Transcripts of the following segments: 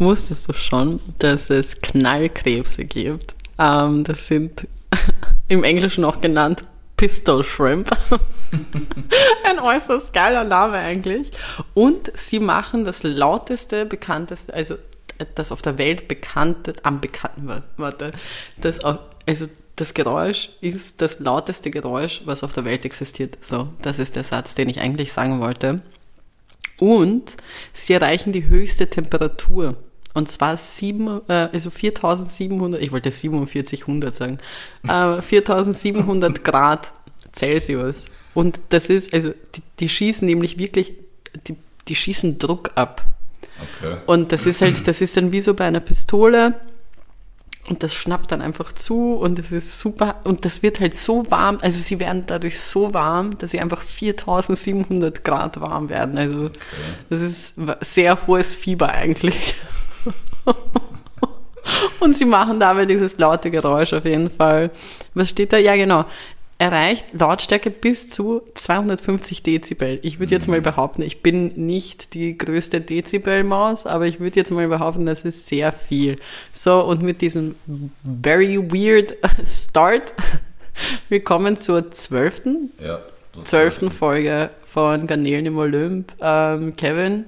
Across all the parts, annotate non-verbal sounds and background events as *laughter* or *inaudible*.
Wusstest du schon, dass es Knallkrebse gibt? Ähm, das sind *laughs* im Englischen auch genannt Pistol Shrimp. *laughs* Ein äußerst geiler Name eigentlich. Und sie machen das lauteste, bekannteste, also das auf der Welt bekannte, am bekannten, warte, das, also das Geräusch ist das lauteste Geräusch, was auf der Welt existiert. So, das ist der Satz, den ich eigentlich sagen wollte. Und sie erreichen die höchste Temperatur. Und zwar sieben, äh, also 4700, ich wollte 4700 sagen, äh, 4700 *laughs* Grad Celsius. Und das ist, also die, die schießen nämlich wirklich, die, die schießen Druck ab. Okay. Und das ist halt, das ist dann wie so bei einer Pistole. Und das schnappt dann einfach zu und es ist super. Und das wird halt so warm, also sie werden dadurch so warm, dass sie einfach 4700 Grad warm werden. Also okay. das ist sehr hohes Fieber eigentlich. *laughs* und sie machen dabei dieses laute Geräusch auf jeden Fall. Was steht da? Ja, genau erreicht Lautstärke bis zu 250 Dezibel. Ich würde jetzt mal mhm. behaupten, ich bin nicht die größte Dezibelmaus, aber ich würde jetzt mal behaupten, das ist sehr viel. So, und mit diesem very weird *laughs* Start, *laughs* wir kommen zur zwölften, ja, zwölften Folge von Garnelen im Olymp. Ähm, Kevin,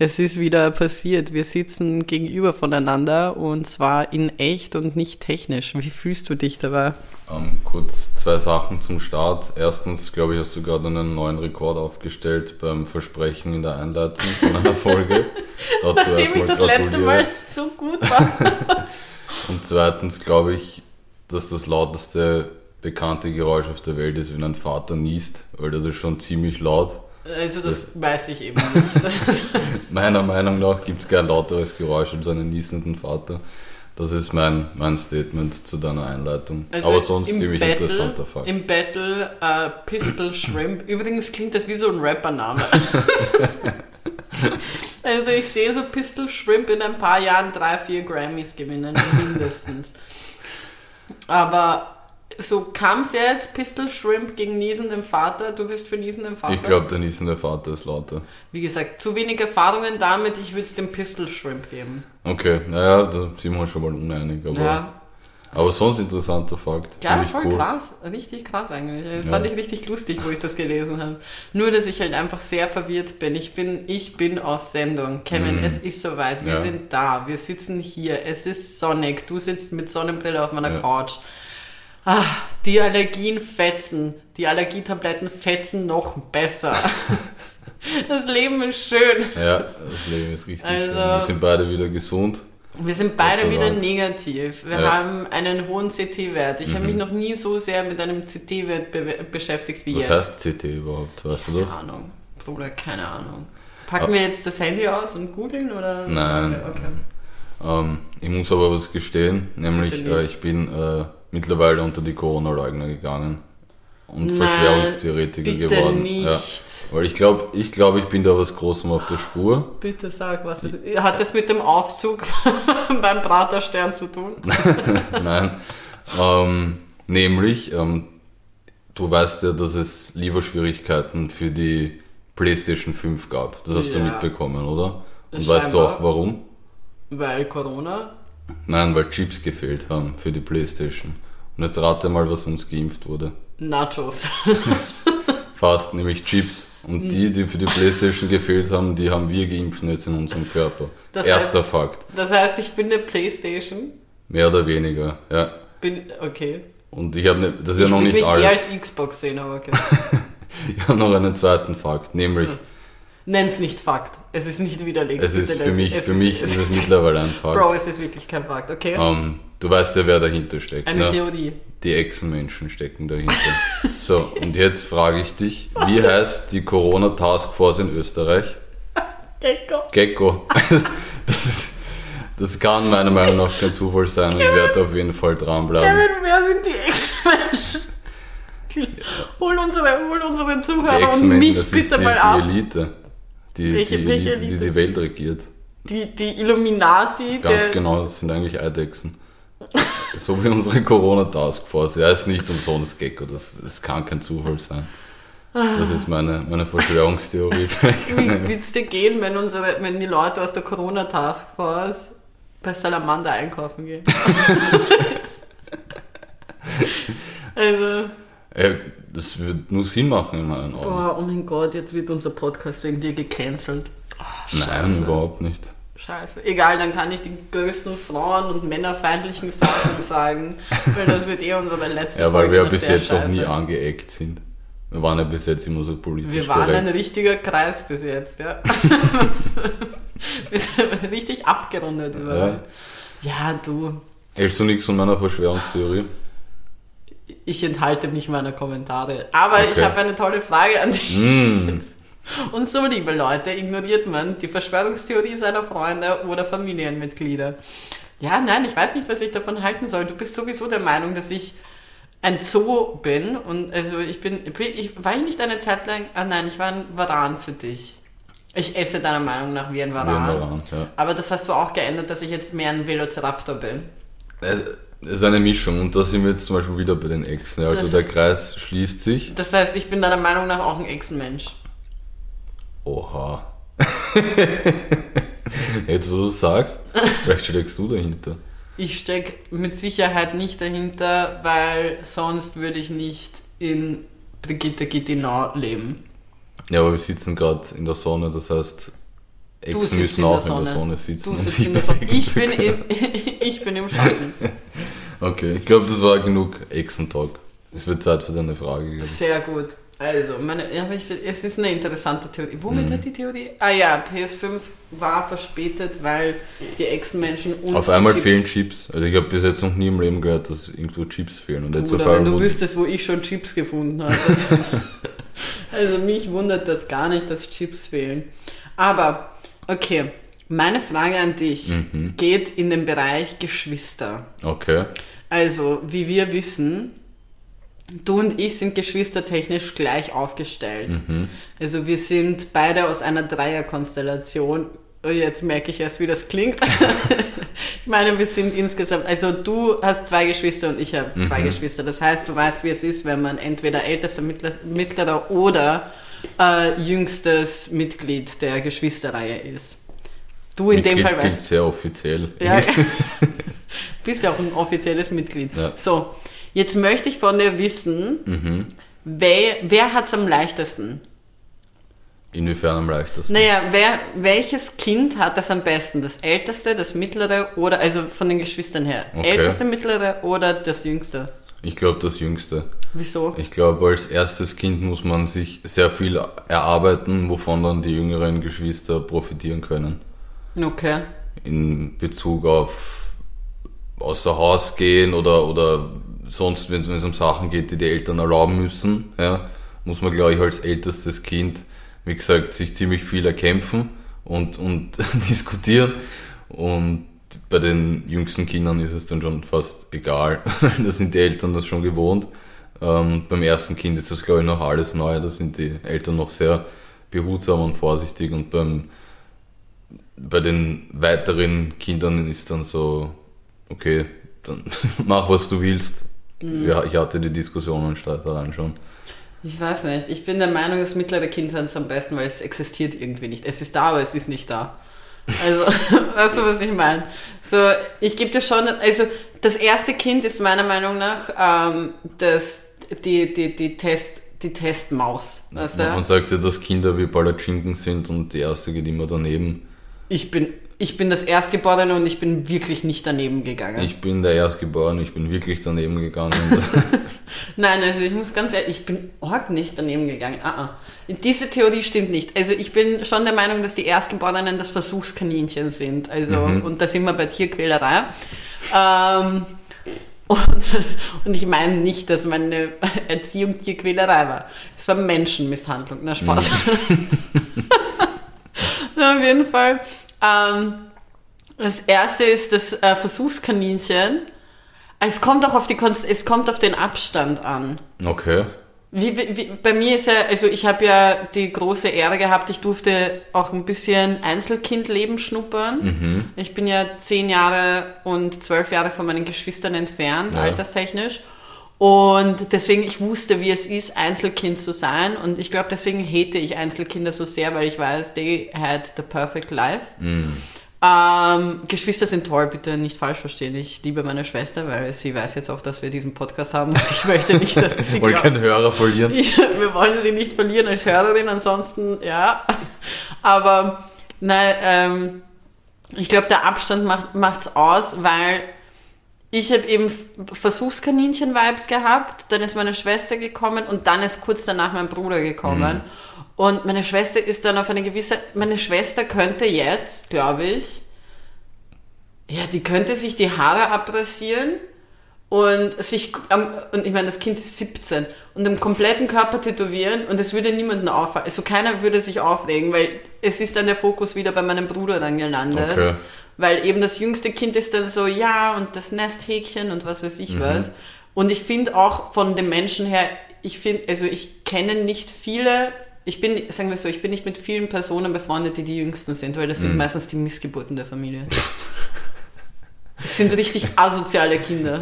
es ist wieder passiert. Wir sitzen gegenüber voneinander und zwar in echt und nicht technisch. Wie fühlst du dich dabei? Ähm, kurz zwei Sachen zum Start. Erstens, glaube ich, hast du gerade einen neuen Rekord aufgestellt beim Versprechen in der Einleitung von einer *laughs* Folge. Nachdem ich das letzte Mal so gut war. *laughs* und zweitens glaube ich, dass das lauteste bekannte Geräusch auf der Welt ist, wenn ein Vater niest, weil das ist schon ziemlich laut. Also das, das weiß ich eben nicht. *laughs* meiner Meinung nach gibt es kein lauteres Geräusch als einen niesenden Vater. Das ist mein, mein Statement zu deiner Einleitung. Also Aber sonst ziemlich Battle, interessanter Fall. Im Battle uh, Pistol Shrimp. Übrigens klingt das wie so ein Rappername. *laughs* also ich sehe so Pistol Shrimp in ein paar Jahren drei, vier Grammys gewinnen, mindestens. Aber so Kampf jetzt, Pistol Shrimp gegen niesenden Vater. Du bist für niesenden Vater? Ich glaube, der niesende Vater ist lauter. Wie gesagt, zu wenig Erfahrungen damit, ich würde es dem Pistol Shrimp geben. Okay, naja, da sind wir schon mal uneinig. Aber, ja. aber sonst interessanter Fakt. Ja, voll cool. krass. Richtig krass eigentlich. Ja. Fand ich richtig lustig, wo ich das gelesen habe. Nur, dass ich halt einfach sehr verwirrt bin. Ich bin, ich bin aus Sendung. Kevin, mhm. es ist soweit. Wir ja. sind da. Wir sitzen hier. Es ist sonnig. Du sitzt mit Sonnenbrille auf meiner. Couch. Ah, die Allergien fetzen. Die Allergietabletten fetzen noch besser. *laughs* Das Leben ist schön. Ja, das Leben ist richtig also, schön. Wir sind beide wieder gesund. Wir sind beide wieder negativ. Wir ja. haben einen hohen CT-Wert. Ich mhm. habe mich noch nie so sehr mit einem CT-Wert be beschäftigt wie Was jetzt. Was heißt CT überhaupt? Weißt du das? Keine Ahnung. Bruder, keine Ahnung. Packen ah. wir jetzt das Handy aus und googeln oder? Nein. Okay. Ähm, ich muss aber was gestehen, nämlich äh, ich bin äh, mittlerweile unter die Corona-Leugner gegangen und Nein, Verschwörungstheoretiker geworden. Nicht. Ja. Weil ich glaube, ich, glaub, ich bin da was Großem auf der Spur. Bitte sag was. Hat das mit dem Aufzug *laughs* beim Praterstern zu tun? *laughs* Nein. Ähm, nämlich, ähm, du weißt ja, dass es Lieferschwierigkeiten für die PlayStation 5 gab. Das hast ja. du mitbekommen, oder? Und Scheinbar. weißt du auch warum? Weil Corona? Nein, weil Chips gefehlt haben für die Playstation. Und jetzt rate mal, was uns geimpft wurde. Nachos. *laughs* Fast, nämlich Chips. Und die, die für die Playstation gefehlt haben, die haben wir geimpft jetzt in unserem Körper. Das Erster heißt, Fakt. Das heißt, ich bin eine Playstation? Mehr oder weniger, ja. Bin, okay. Und ich habe ne, das ist ich ja noch nicht alles. Ich als Xbox sehen, aber okay. *laughs* ich habe noch einen zweiten Fakt, nämlich... Hm Nenn es nicht Fakt. Es ist nicht widerlegt. Es ist für mich, für mich ist es mittlerweile ein Fakt. Bro, es ist wirklich kein Fakt, okay? Um, ähm, du weißt ja, wer dahinter steckt. Eine ne? Theorie. Die Echsenmenschen stecken dahinter. so, und jetzt frage ich dich, wie heißt die Corona Taskforce in Österreich? Gecko. Gecko. *laughs* Das, ist, das kann meiner Meinung nach kein Zufall sein und ich werde auf jeden Fall dranbleiben. Kevin, wer sind die Echsenmenschen? Hol unsere, hol unsere Zuhörer und mich bitte die, mal ab. Die Elite. Die, welche, die, welche Elite, die die Welt regiert. Die, die Illuminati. Ganz genau, das sind eigentlich Eidechsen. *laughs* so wie unsere Corona-Taskforce. Ja, ist nicht umsonst Gecko, das, das kann kein Zufall sein. Das ist meine, meine Verschwörungstheorie. *laughs* Wie wird es dir gehen, wenn, unsere, wenn die Leute aus der Corona-Taskforce bei Salamander einkaufen gehen? *laughs* also, Ja, das wird nur Sinn machen in meinen Augen. boah, oh mein Gott, jetzt wird unser Podcast wegen dir gecancelt. Oh, Nein, Scheiße. überhaupt nicht. Scheiße. Egal, dann kann ich die größten Frauen- und männerfeindlichen Sachen *laughs* sagen, weil das wird eh unsere letzte Ja, weil Folge wir nach bis jetzt noch nie Scheiße. angeeckt sind. Wir waren ja bis jetzt immer so politisch Wir waren ein korrekt. richtiger Kreis bis jetzt, ja. *laughs* wir sind richtig abgerundet überall. Ja, du, Hältst du nichts von meiner Verschwörungstheorie? Ich enthalte mich meiner Kommentare. Aber ich Okay. habe eine tolle Frage an dich. Mm, *laughs* Und so, liebe Leute, ignoriert man die Verschwörungstheorie seiner Freunde oder Familienmitglieder. Ja, nein, ich weiß nicht, was ich davon halten soll. Du bist sowieso der Meinung, dass ich ein Zoo bin und also ich bin, ich war ich nicht eine Zeit lang, ah nein, ich war ein Varan für dich. Ich esse deiner Meinung nach wie ein wie ein Varan. Varan, ja. Aber das hast du auch geändert, dass ich jetzt mehr ein Velociraptor bin. Es ist eine Mischung und da sind wir jetzt zum Beispiel wieder bei den Echsen. Also Das- der Kreis schließt sich. Das heißt, ich bin deiner Meinung nach auch ein Echsenmensch. Oha. *laughs* Jetzt, wo du es sagst, vielleicht steckst du dahinter. Ich stecke mit Sicherheit nicht dahinter, weil sonst würde ich nicht in Brigitte Gittinau leben. Ja, aber wir sitzen gerade in der Sonne, das heißt, Echsen sitzt müssen in der auch in der Sonne sitzen, Du um sich bewegen Ich bin, im, *laughs* ich bin im Schatten. *laughs* Okay, ich glaube, das war genug Echsentalk. Es wird Zeit für deine Frage. ich. Sehr gut. Also, meine, ja, ich, es ist eine interessante Theorie. Womit Mhm. hat die Theorie? Ah ja, PS5 war verspätet, weil die Echsenmenschen und Auf einmal Chips- fehlen Chips. Also ich habe bis jetzt noch nie im Leben gehört, dass irgendwo Chips fehlen. Und jetzt auf wenn du wüsstest, wo ich schon Chips gefunden habe. *laughs* also mich wundert das gar nicht, dass Chips fehlen. Aber, okay, meine Frage an dich Mhm. geht in den Bereich Geschwister. Okay. Also, wie wir wissen, du und ich sind geschwistertechnisch gleich aufgestellt. Also wir sind beide aus einer Dreierkonstellation. Oh, Jetzt merke ich erst, wie das klingt. *laughs* ich meine, wir sind insgesamt, also du hast zwei Geschwister und ich habe zwei Geschwister. Das heißt, du weißt, wie es ist, wenn man entweder ältester, mittler- mittlerer oder äh, jüngstes Mitglied der Geschwisterreihe ist. Du in dem Mitglied Fall klingt weißt sehr offiziell. ja, *laughs* *laughs* bist ja auch ein offizielles Mitglied. Ja. So, jetzt möchte ich von dir wissen, wer, wer hat es am leichtesten? Inwiefern am leichtesten? Naja, wer, welches Kind hat das am besten? Das älteste, das mittlere oder, also von den Geschwistern her, Okay. älteste, mittlere oder das jüngste? Ich glaube das Jüngste. Wieso? Ich glaube, als erstes Kind muss man sich sehr viel erarbeiten, wovon dann die jüngeren Geschwister profitieren können. Okay. In Bezug auf außer Haus gehen oder, oder sonst, wenn es um Sachen geht, die die Eltern erlauben müssen, ja, muss man, glaube ich, als ältestes Kind, wie gesagt, sich ziemlich viel erkämpfen und, und *laughs* diskutieren. Und bei den jüngsten Kindern ist es dann schon fast egal. *laughs* da sind die Eltern das schon gewohnt. Ähm, beim ersten Kind ist das, glaube ich, noch alles neu. Da sind die Eltern noch sehr behutsam und vorsichtig. Und beim, bei den weiteren Kindern ist dann so, okay, dann *laughs* mach, was du willst. Ja, ich hatte die Diskussionen und Streitereien schon. Ich weiß nicht. Ich bin der Meinung, das mittlere Kind hat es am besten, weil es existiert irgendwie nicht. Es ist da, aber es ist nicht da. Also, *laughs* weißt du, was ich meine? So, ich gebe dir schon, also das erste Kind ist meiner Meinung nach ähm, das, die, die, die, Test, die Testmaus. Weißt Man du? sagt ja, dass Kinder wie Palatschinken sind und die erste geht immer daneben. Ich bin, ich bin das Erstgeborene und ich bin wirklich nicht daneben gegangen. Ich bin der Erstgeborene, ich bin wirklich daneben gegangen. *laughs* Nein, also ich muss ganz ehrlich, ich bin arg nicht daneben gegangen. Ah, ah. Diese Theorie stimmt nicht. Also ich bin schon der Meinung, dass die Erstgeborenen das Versuchskaninchen sind. Also, und da sind wir bei Tierquälerei. Ähm, und, *laughs* und ich meine nicht, dass meine Erziehung Tierquälerei war. Es war Menschenmisshandlung. Na, Spaß. *laughs* Na, auf jeden Fall. Ähm, das erste ist das äh, Versuchskaninchen. Es kommt auch auf die Konst es kommt auf den Abstand an. okay. Wie, wie, bei mir ist ja, also ich habe ja die große Ehre gehabt, ich durfte auch ein bisschen Einzelkindleben schnuppern. Ich bin ja zehn Jahre und zwölf Jahre von meinen Geschwistern entfernt, Ja. alterstechnisch. Und deswegen, ich wusste, wie es ist, Einzelkind zu sein. Und ich glaube, deswegen hate ich Einzelkinder so sehr, weil ich weiß, they had the perfect life. Ähm, Geschwister sind toll, bitte nicht falsch verstehen. Ich liebe meine Schwester, weil sie weiß jetzt auch, dass wir diesen Podcast haben und ich möchte nicht, dass *laughs* sie Wollen glaubt- keinen Hörer verlieren. ich, wir wollen sie nicht verlieren als Hörerin, ansonsten ja. Aber nein, ähm, ich glaube, der Abstand macht macht's aus, weil ich habe eben Versuchskaninchen-Vibes gehabt, dann ist meine Schwester gekommen und dann ist kurz danach mein Bruder gekommen. Und meine Schwester ist dann auf eine gewisse, meine Schwester könnte jetzt, glaube ich, ja, die könnte sich die Haare abrasieren und sich, am- und ich meine, das Kind ist 17 und am kompletten Körper tätowieren und es würde niemanden auffallen. Also keiner würde sich aufregen, weil es ist dann der Fokus wieder bei meinem Bruder dann gelandet. Okay. Weil eben das jüngste Kind ist dann so, ja, und das Nesthäkchen und was weiß ich was. Und ich finde auch von den Menschen her, ich finde, also ich kenne nicht viele, ich bin, sagen wir so, ich bin nicht mit vielen Personen befreundet, die die jüngsten sind, weil das sind meistens die Missgeburten der Familie. Das sind richtig asoziale Kinder.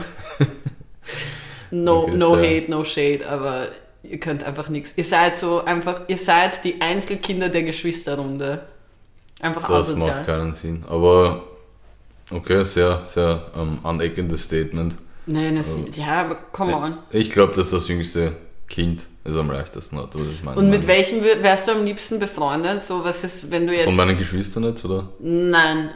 No, Okay, no hate, no shade, aber ihr könnt einfach nichts. Ihr seid so einfach, ihr seid die Einzelkinder der Geschwisterrunde. Einfach Das asozial. macht keinen Sinn. Aber okay, sehr, sehr ähm, aneckendes Statement. Nein, das, ja, aber come on. Ich glaube, dass das jüngste Kind es am leichtesten hat. Das ist meine Und mit Meinung. welchem wär- wärst du am liebsten befreundet? So, was ist, wenn du jetzt. Von meinen Geschwistern jetzt, oder? Nein,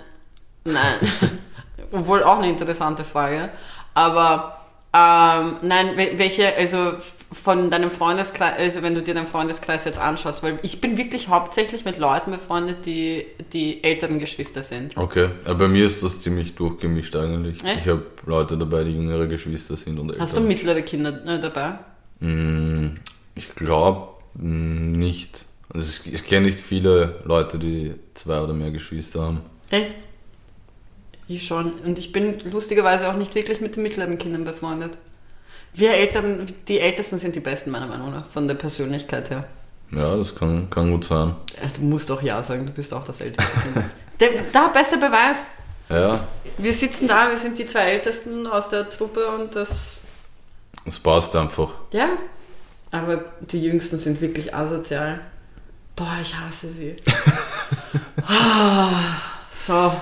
nein. *laughs* Obwohl auch eine interessante Frage. Aber ähm, nein, wel- welche, also von deinem Freundeskreis, also wenn du dir deinen Freundeskreis jetzt anschaust, weil ich bin wirklich hauptsächlich mit Leuten befreundet, die die älteren Geschwister sind. Okay, ja, bei mir ist das ziemlich durchgemischt eigentlich. Echt? Ich habe Leute dabei, die jüngere Geschwister sind und älter. Hast du mittlere Kinder äh, dabei? Mm, Ich glaube nicht. Also ich, ich kenne nicht viele Leute, die zwei oder mehr Geschwister haben. Echt? Ich schon. Und ich bin lustigerweise auch nicht wirklich mit den mittleren Kindern befreundet. Wir Eltern, die Ältesten sind die Besten, meiner Meinung nach, von der Persönlichkeit her. Ja, das kann, kann gut sein. Du musst doch Ja sagen, du bist auch das älteste Kind. *laughs* Da, besser Beweis. Ja, Wir sitzen da, wir sind die zwei Ältesten aus der Truppe und das, es passt einfach. ja. Aber die Jüngsten sind wirklich asozial. Boah, ich hasse sie. *laughs* Ah, so.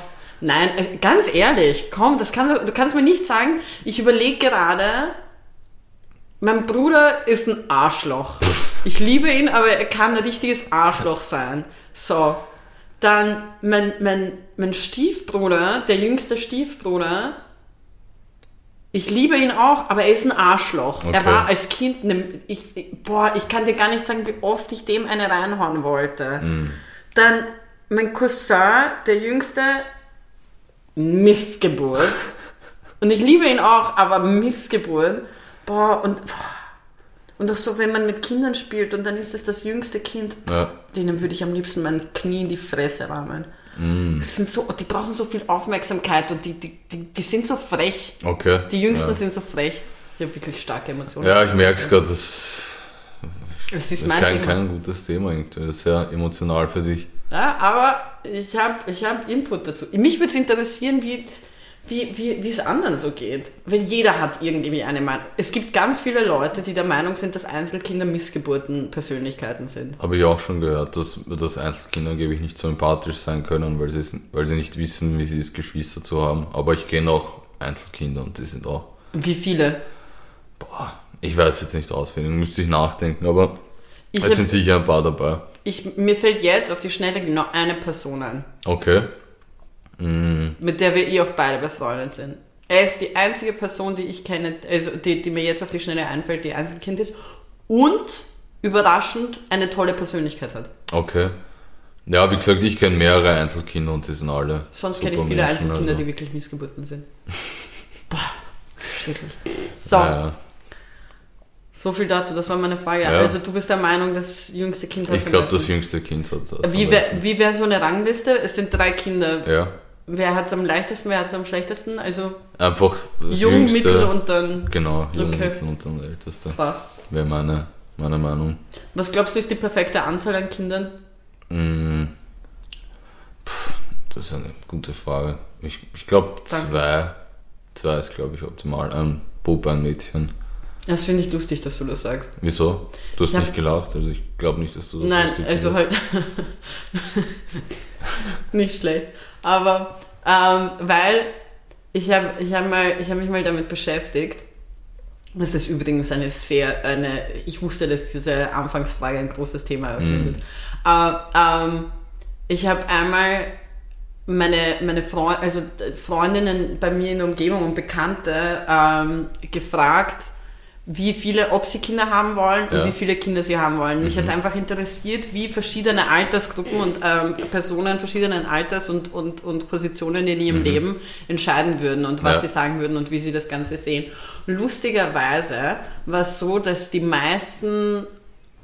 Nein, ganz ehrlich, komm, das kann, du kannst mir nicht sagen, ich überlege gerade, mein Bruder ist ein Arschloch. Ich liebe ihn, aber er kann ein richtiges Arschloch sein. So. Dann mein, mein, mein Stiefbruder, der jüngste Stiefbruder, ich liebe ihn auch, aber er ist ein Arschloch. Er Okay. war als Kind, ne, ich, boah, ich kann dir gar nicht sagen, wie oft ich dem eine reinhauen wollte. Dann mein Cousin, der jüngste, Missgeburt. *laughs* Und ich liebe ihn auch, aber Missgeburt. Boah, und, und auch so, wenn man mit Kindern spielt und dann ist es das jüngste Kind, Ja, denen würde ich am liebsten mein Knie in die Fresse rammen. Das sind so, die brauchen so viel Aufmerksamkeit und die, die, die, die sind so frech. okay. Die Jüngsten ja. sind so frech. Ich habe wirklich starke Emotionen. Ja, ich merke es gerade, das ist ist mein kein, Thema. kein gutes Thema irgendwie. Das ist sehr emotional für dich. Ja, aber ich habe ich hab Input dazu. Mich würde es interessieren, wie wie, wie, wie es anderen so geht. Weil jeder hat irgendwie eine Meinung. Es gibt ganz viele Leute, die der Meinung sind, dass Einzelkinder Missgeburten Persönlichkeiten sind. Habe ich auch schon gehört, dass, dass Einzelkinder angeblich nicht so empathisch sein können, weil sie, weil sie nicht wissen, wie sie es Geschwister zu haben. Aber ich kenne auch Einzelkinder und die sind auch, Wie viele? boah, ich weiß jetzt nicht auswendig, müsste ich nachdenken, aber Ich es sind sicher ein paar dabei. Ich, mir fällt jetzt auf die Schnelle genau eine Person ein, Okay, mit der wir eh auch beide befreundet sind. Er ist die einzige Person, die ich kenne, also die, die mir jetzt auf die Schnelle einfällt, die Einzelkind ist und überraschend eine tolle Persönlichkeit hat. okay. Ja, wie gesagt, ich kenne mehrere Einzelkinder und die sind alle. Sonst kenne ich viele Menschen, Einzelkinder, also. die wirklich Missgeburten sind. *laughs* Boah, schrecklich. So, Ja, so viel dazu, das war meine Frage. Ja. Also du bist der Meinung, das jüngste Kind hat Ich glaube, das jüngste Kind hat das. Wie wäre wär so eine Rangliste? Es sind drei Kinder. Ja, Wer hat es am leichtesten, wer hat es am schlechtesten? Also einfach jung, jüngste. mittel und dann Genau, jung, Okay. mittel und dann älteste. was. Wäre meine, meine Meinung. Was glaubst du ist die perfekte Anzahl an Kindern? Mm. Das ist eine gute Frage. Ich, ich glaube zwei. Zwei ist, glaube ich, optimal. Ein Bub, ein Mädchen. Das finde ich lustig, dass du das sagst. Wieso? Du hast hab- nicht gelacht, also ich glaube nicht, dass du das Nein, also findest. halt *laughs* nicht schlecht. Aber ähm, weil ich habe ich hab mal, ich hab mich mal damit beschäftigt. Das ist übrigens eine sehr, eine, ich wusste, dass diese Anfangsfrage ein großes Thema eröffnen wird. Äh, ähm, ich habe einmal meine, meine Freund, also äh, Freundinnen bei mir in der Umgebung und Bekannte ähm, gefragt, wie viele, ob sie Kinder haben wollen und Ja. wie viele Kinder sie haben wollen. Mich hat es einfach interessiert, wie verschiedene Altersgruppen und ähm, Personen verschiedenen Alters und, und, und Positionen in ihrem Leben entscheiden würden und was Ja. sie sagen würden und wie sie das Ganze sehen. Lustigerweise war es so, dass die meisten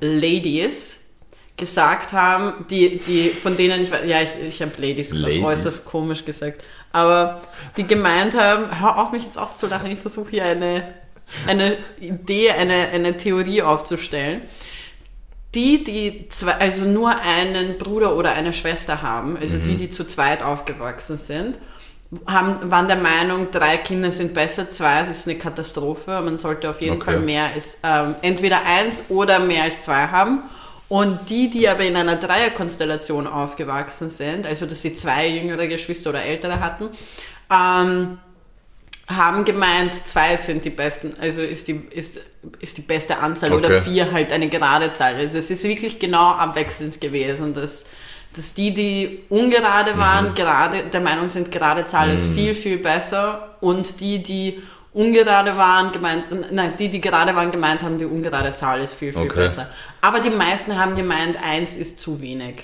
Ladies gesagt haben, die, die, von denen ich, weiß- ja, ich, ich habe Ladies Ladies? äußerst komisch gesagt, aber die gemeint haben, hör auf mich jetzt auszulachen, ich versuche hier eine, eine Idee, eine, eine Theorie aufzustellen. Die, die zwei, also nur einen Bruder oder eine Schwester haben, also Mhm. die, die zu zweit aufgewachsen sind, haben, waren der Meinung, drei Kinder sind besser, zwei ist eine Katastrophe. Man sollte auf jeden Okay. Fall mehr als ähm, entweder eins oder mehr als zwei haben. Und die, die aber in einer Dreierkonstellation aufgewachsen sind, also dass sie zwei jüngere Geschwister oder ältere hatten, ähm, haben gemeint, zwei sind die besten, also ist die, ist, ist die beste Anzahl Okay. oder vier halt eine gerade Zahl. Also es ist wirklich genau abwechselnd gewesen, dass, dass die, die ungerade waren, gerade der Meinung sind, gerade Zahl ist viel, viel besser und die, die ungerade waren, gemeint, nein, die, die gerade waren, gemeint haben, die ungerade Zahl ist viel, viel Okay. besser. Aber die meisten haben gemeint, eins ist zu wenig.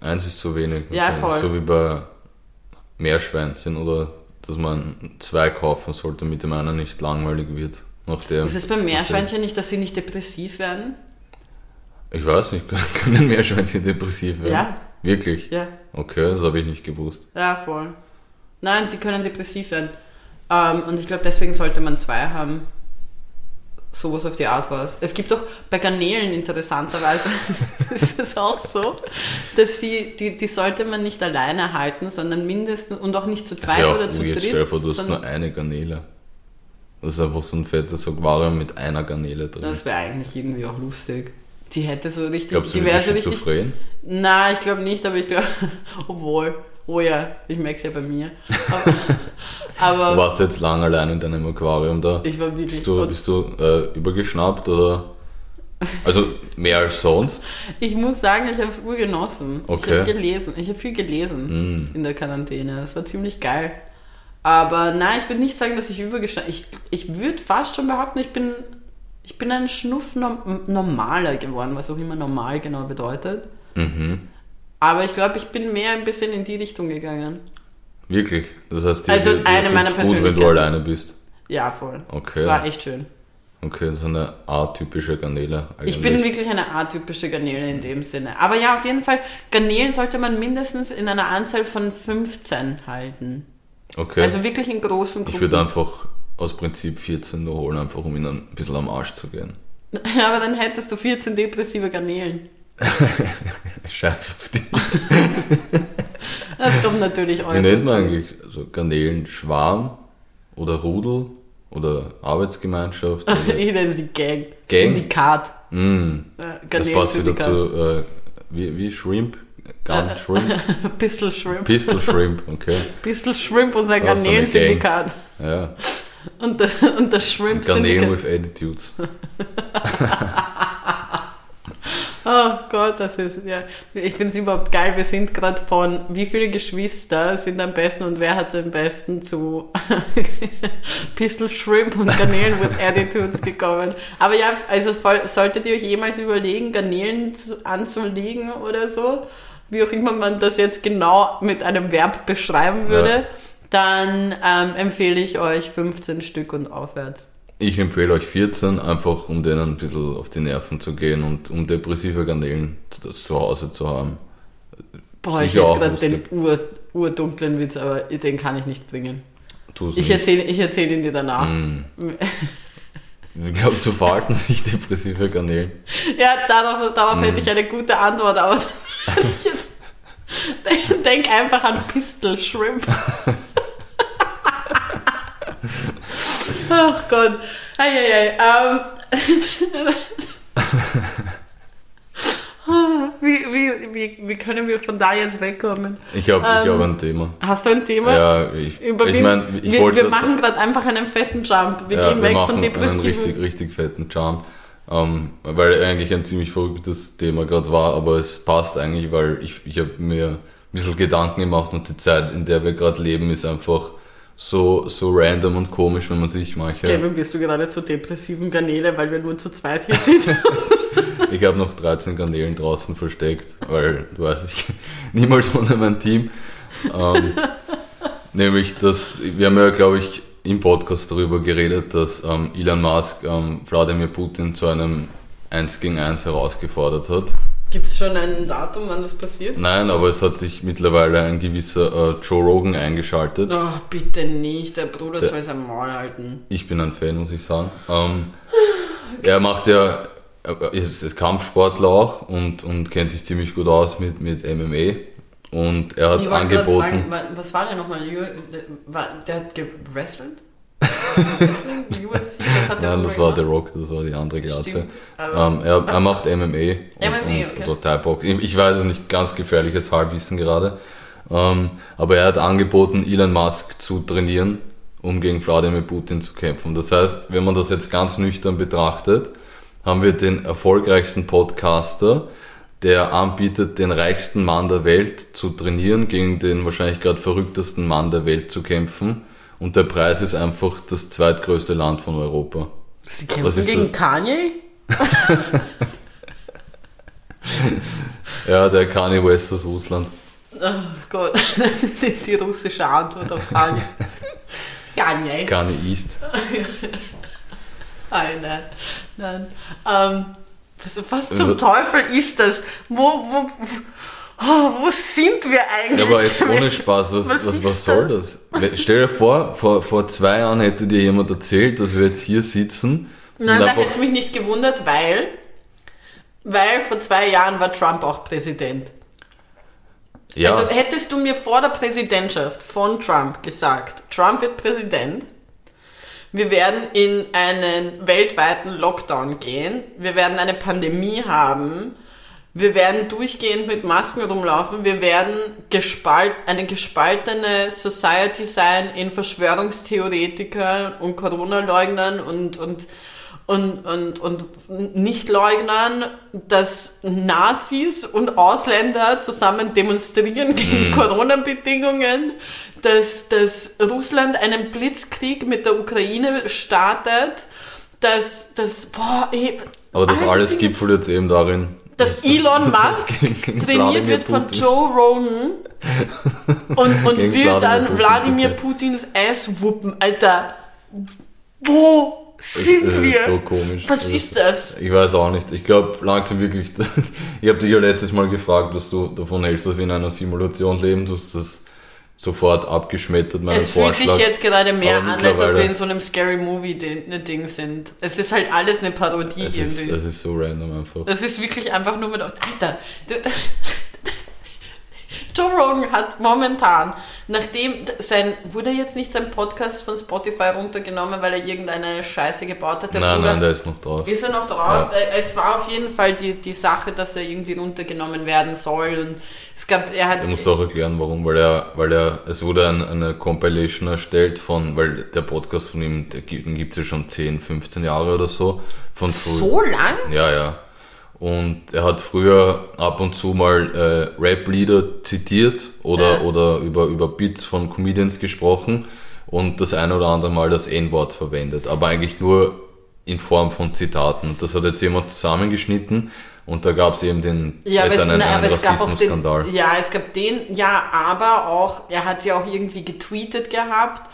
Eins ist zu wenig. Ja, voll. So wie bei Meerschweinchen oder dass man zwei kaufen sollte, damit dem einen nicht langweilig wird. Nach der, Ist es beim Meerschweinchen nicht, dass sie nicht depressiv werden? Ich weiß nicht, *laughs* können Meerschweinchen depressiv werden? Ja. Wirklich? Ja. Okay, das habe ich nicht gewusst. Ja, voll. Nein, die können depressiv werden. Ähm, und ich glaube, deswegen sollte man zwei haben. Sowas auf die Art war es. Es gibt auch bei Garnelen interessanterweise, *laughs* ist es auch so, dass sie, die, die sollte man nicht alleine halten, sondern mindestens, und auch nicht zu zweit ja oder zu dritt. Stell vor, du hast nur eine Garnele. Das ist einfach so ein fettes Aquarium mit einer Garnele drin. das wäre eigentlich irgendwie auch lustig. Die hätte so richtig, Glaubst du, die wäre so richtig? Nein, ich glaube nicht, aber ich glaube, *laughs* obwohl, oh ja, ich merke es ja bei mir. *laughs* Aber, Du aber warst jetzt lang allein in deinem Aquarium da. ich war wirklich. Bist du, bist du äh, übergeschnappt oder? Also mehr als sonst? ich muss sagen, ich habe es urgenossen. Ich Okay. habe gelesen, ich habe viel gelesen Mm. in der Quarantäne. Das war ziemlich geil. Aber nein, ich würde nicht sagen, dass ich übergestanden Ich, ich würde fast schon behaupten, ich bin, ich bin ein Schnuff norm- normaler geworden, was auch immer normal genau bedeutet. Mhm. Aber ich glaube, ich bin mehr ein bisschen in die Richtung gegangen. Wirklich? Das heißt, Also dir eine meiner gut, wenn du alleine bist. Ja, voll. Okay. Es war echt schön. Okay, das ist eine atypische Garnele. Ich eigentlich. bin wirklich eine atypische Garnele in dem Sinne. Aber ja, auf jeden Fall, Garnelen sollte man mindestens in einer Anzahl von 15 halten. Okay. Also wirklich in großen ich Gruppen. würde einfach aus Prinzip 14 nur holen, einfach um ihnen ein bisschen am Arsch zu gehen. *laughs* Aber dann hättest du 14 depressive Garnelen. *laughs* Scheiß auf die. *laughs* Das kommt natürlich Wie äußerst. nennt man eigentlich? Also Garnelen Schwarm oder Rudel oder Arbeitsgemeinschaft? Oder, *laughs* Ich nenne sie Gang. Gang? Syndikat. mm, Äh, das passt wieder zu, äh, wie, wie Shrimp? Gun Shrimp? *laughs* Pistol Shrimp. Pistol Shrimp, okay. *laughs* Pistol Shrimp und sein Oh, so eine Garnelen-Syndikat. Ja. Und, das- und das Garnelen Shrimp-Syndikat. with Attitudes. Oh Gott, das ist, ja. Ich finde es überhaupt geil. Wir sind gerade von wie viele Geschwister sind am besten und wer hat es am besten zu *laughs* Pistol Shrimp und Garnelen with Attitudes gekommen. Aber ja, also voll, solltet ihr euch jemals überlegen, Garnelen zu, anzulegen oder so, wie auch immer man das jetzt genau mit einem Verb beschreiben würde, Ja. dann ähm, empfehle ich euch 15 Stück und aufwärts. Ich empfehle euch 14, einfach um denen ein bisschen auf die Nerven zu gehen und um depressive Garnelen zu, zu Hause zu haben. Boah, ich Sicher hätte auch gerade den ur, urdunklen Witz, aber den kann ich nicht bringen. Tu's Ich erzähle ich erzähl ihn dir danach. Wie glaubst du, verhalten sich depressive Garnelen? Ja, darauf, darauf Mhm. hätte ich eine gute Antwort, aber *laughs* ich jetzt, denk, denk einfach an Pistol Shrimp. *laughs* Ach Gott. Eieiei, ähm. *laughs* wie, wie, wie, wie können wir von da jetzt wegkommen? Ich habe ich Ähm, hab ein Thema. Hast du ein Thema? Ja, ich, Über ich meine, ich wir, wollte wir machen gerade einfach einen fetten Jump. Wir ja, gehen wir weg von einen depressiven. richtig, richtig fetten Charm. Ähm, weil eigentlich ein ziemlich verrücktes Thema gerade war, aber es passt eigentlich, weil ich, ich habe mir ein bisschen Gedanken gemacht und die Zeit, in der wir gerade leben, ist einfach so, so random und komisch, wenn man sich manche... Kevin, bist du gerade zu depressiven Garnele, weil wir nur zu zweit hier sind? *laughs* Ich habe noch 13 Garnelen draußen versteckt, weil du weißt, ich *laughs* niemals ohne mein Team. Ähm, *laughs* nämlich, dass wir haben ja, glaube ich, im Podcast darüber geredet, dass ähm, Elon Musk ähm, Wladimir Putin zu einem 1 gegen 1 herausgefordert hat. Gibt es schon ein Datum, wann das passiert? Nein, aber es hat sich mittlerweile ein gewisser äh, Joe Rogan eingeschaltet. Oh, bitte nicht. Der Bruder Der- soll sein Maul halten. Ich bin ein Fan, muss ich sagen. Ähm, er macht ja, er ist, Kampfsportler auch und, und kennt sich ziemlich gut aus mit, mit MMA. Und er hat angeboten. fragen, wa- was war der nochmal? Der hat gewrestelt? UFC? Was hat der Nein, das war gemacht? The Rock, das war die andere Klasse. Ähm, er, er macht MMA, und, MMA, und, okay. oder Thai Box. Ich weiß es nicht, ganz gefährliches Halbwissen gerade. Ähm, aber er hat angeboten, Elon Musk zu trainieren, um gegen Wladimir Putin zu kämpfen. Das heißt, wenn man das jetzt ganz nüchtern betrachtet, haben wir den erfolgreichsten Podcaster, der anbietet, den reichsten Mann der Welt zu trainieren, gegen den wahrscheinlich gerade verrücktesten Mann der Welt zu kämpfen. Und der Preis ist einfach das zweitgrößte Land von Europa. Sie Was kämpfen gegen das? Kanye? *laughs* Ja, der Kanye West aus Russland. Oh Gott, *laughs* die russische Antwort auf Kanye. Kanye. Kanye East. *laughs* Nein, nein. nein. Ähm, was, was zum Teufel ist das? Wo, wo, oh, wo sind wir eigentlich? Ja, aber jetzt ohne Spaß, was, Was was, was, soll das? Stell dir vor, vor, vor zwei Jahren hätte dir jemand erzählt, dass wir jetzt hier sitzen Nein, da hätte es mich nicht gewundert, weil, weil vor zwei Jahren war Trump auch Präsident. ja, Also hättest du mir vor der Präsidentschaft von Trump gesagt, Trump wird Präsident, wir werden in einen weltweiten Lockdown gehen, wir werden eine Pandemie haben, wir werden durchgehend mit Masken rumlaufen, wir werden gespalt, eine gespaltene Society sein in Verschwörungstheoretikern und Corona-Leugnern und, und, und, und, und Nicht-Leugnern, dass Nazis und Ausländer zusammen demonstrieren gegen Corona-Bedingungen, dass, dass Russland einen Blitzkrieg mit der Ukraine startet, dass, dass, boah, ich, aber das alles gipfelt jetzt eben darin, dass das- Elon das Musk trainiert wird von Putin. Joe Rogan und, *laughs* und will dann Wladimir. Putins Ass wuppen. Alter, wo sind es wir? ist so komisch. Was Es ist das? Ich weiß auch nicht. Ich glaube langsam wirklich, *laughs* ich habe dich ja letztes Mal gefragt, was du davon hältst, dass wir in einer Simulation leben. Du hast das sofort abgeschmettert, meinen Es fühlt Vorschlag. sich jetzt gerade mehr an, als ob wir in so einem Scary Movie-Ding sind. Es ist halt alles eine Parodie es ist, irgendwie. es ist so random einfach. Das ist wirklich einfach nur mit. Alter! *laughs* Joe Rogan hat momentan, nachdem sein, wurde jetzt nicht sein Podcast von Spotify runtergenommen, weil er irgendeine Scheiße gebaut hat. Der Nein, Bruder- nein, der ist noch drauf. ist er noch drauf? Äh, Es war auf jeden Fall die, die Sache, dass er irgendwie runtergenommen werden soll. Und es gab, er hat. Ich muss auch erklären, warum, weil er, weil er, es wurde ein, eine Compilation erstellt von, weil der Podcast von ihm, der gibt, den gibt's ja schon 10, 15 Jahre oder so. Von früh- so lang? Ja, ja. Und er hat früher ab und zu mal äh, Rap-Lieder zitiert oder, oder über, über Beats von Comedians gesprochen und das eine oder andere Mal das N-Wort verwendet, aber eigentlich nur in Form von Zitaten. Und das hat jetzt jemand zusammengeschnitten und da gab es eben den Ja, aber es, einen, na, einen aber es gab auch den, Rassismusskandal. ja, es gab den, ja, aber auch, er hat ja auch irgendwie getweetet gehabt,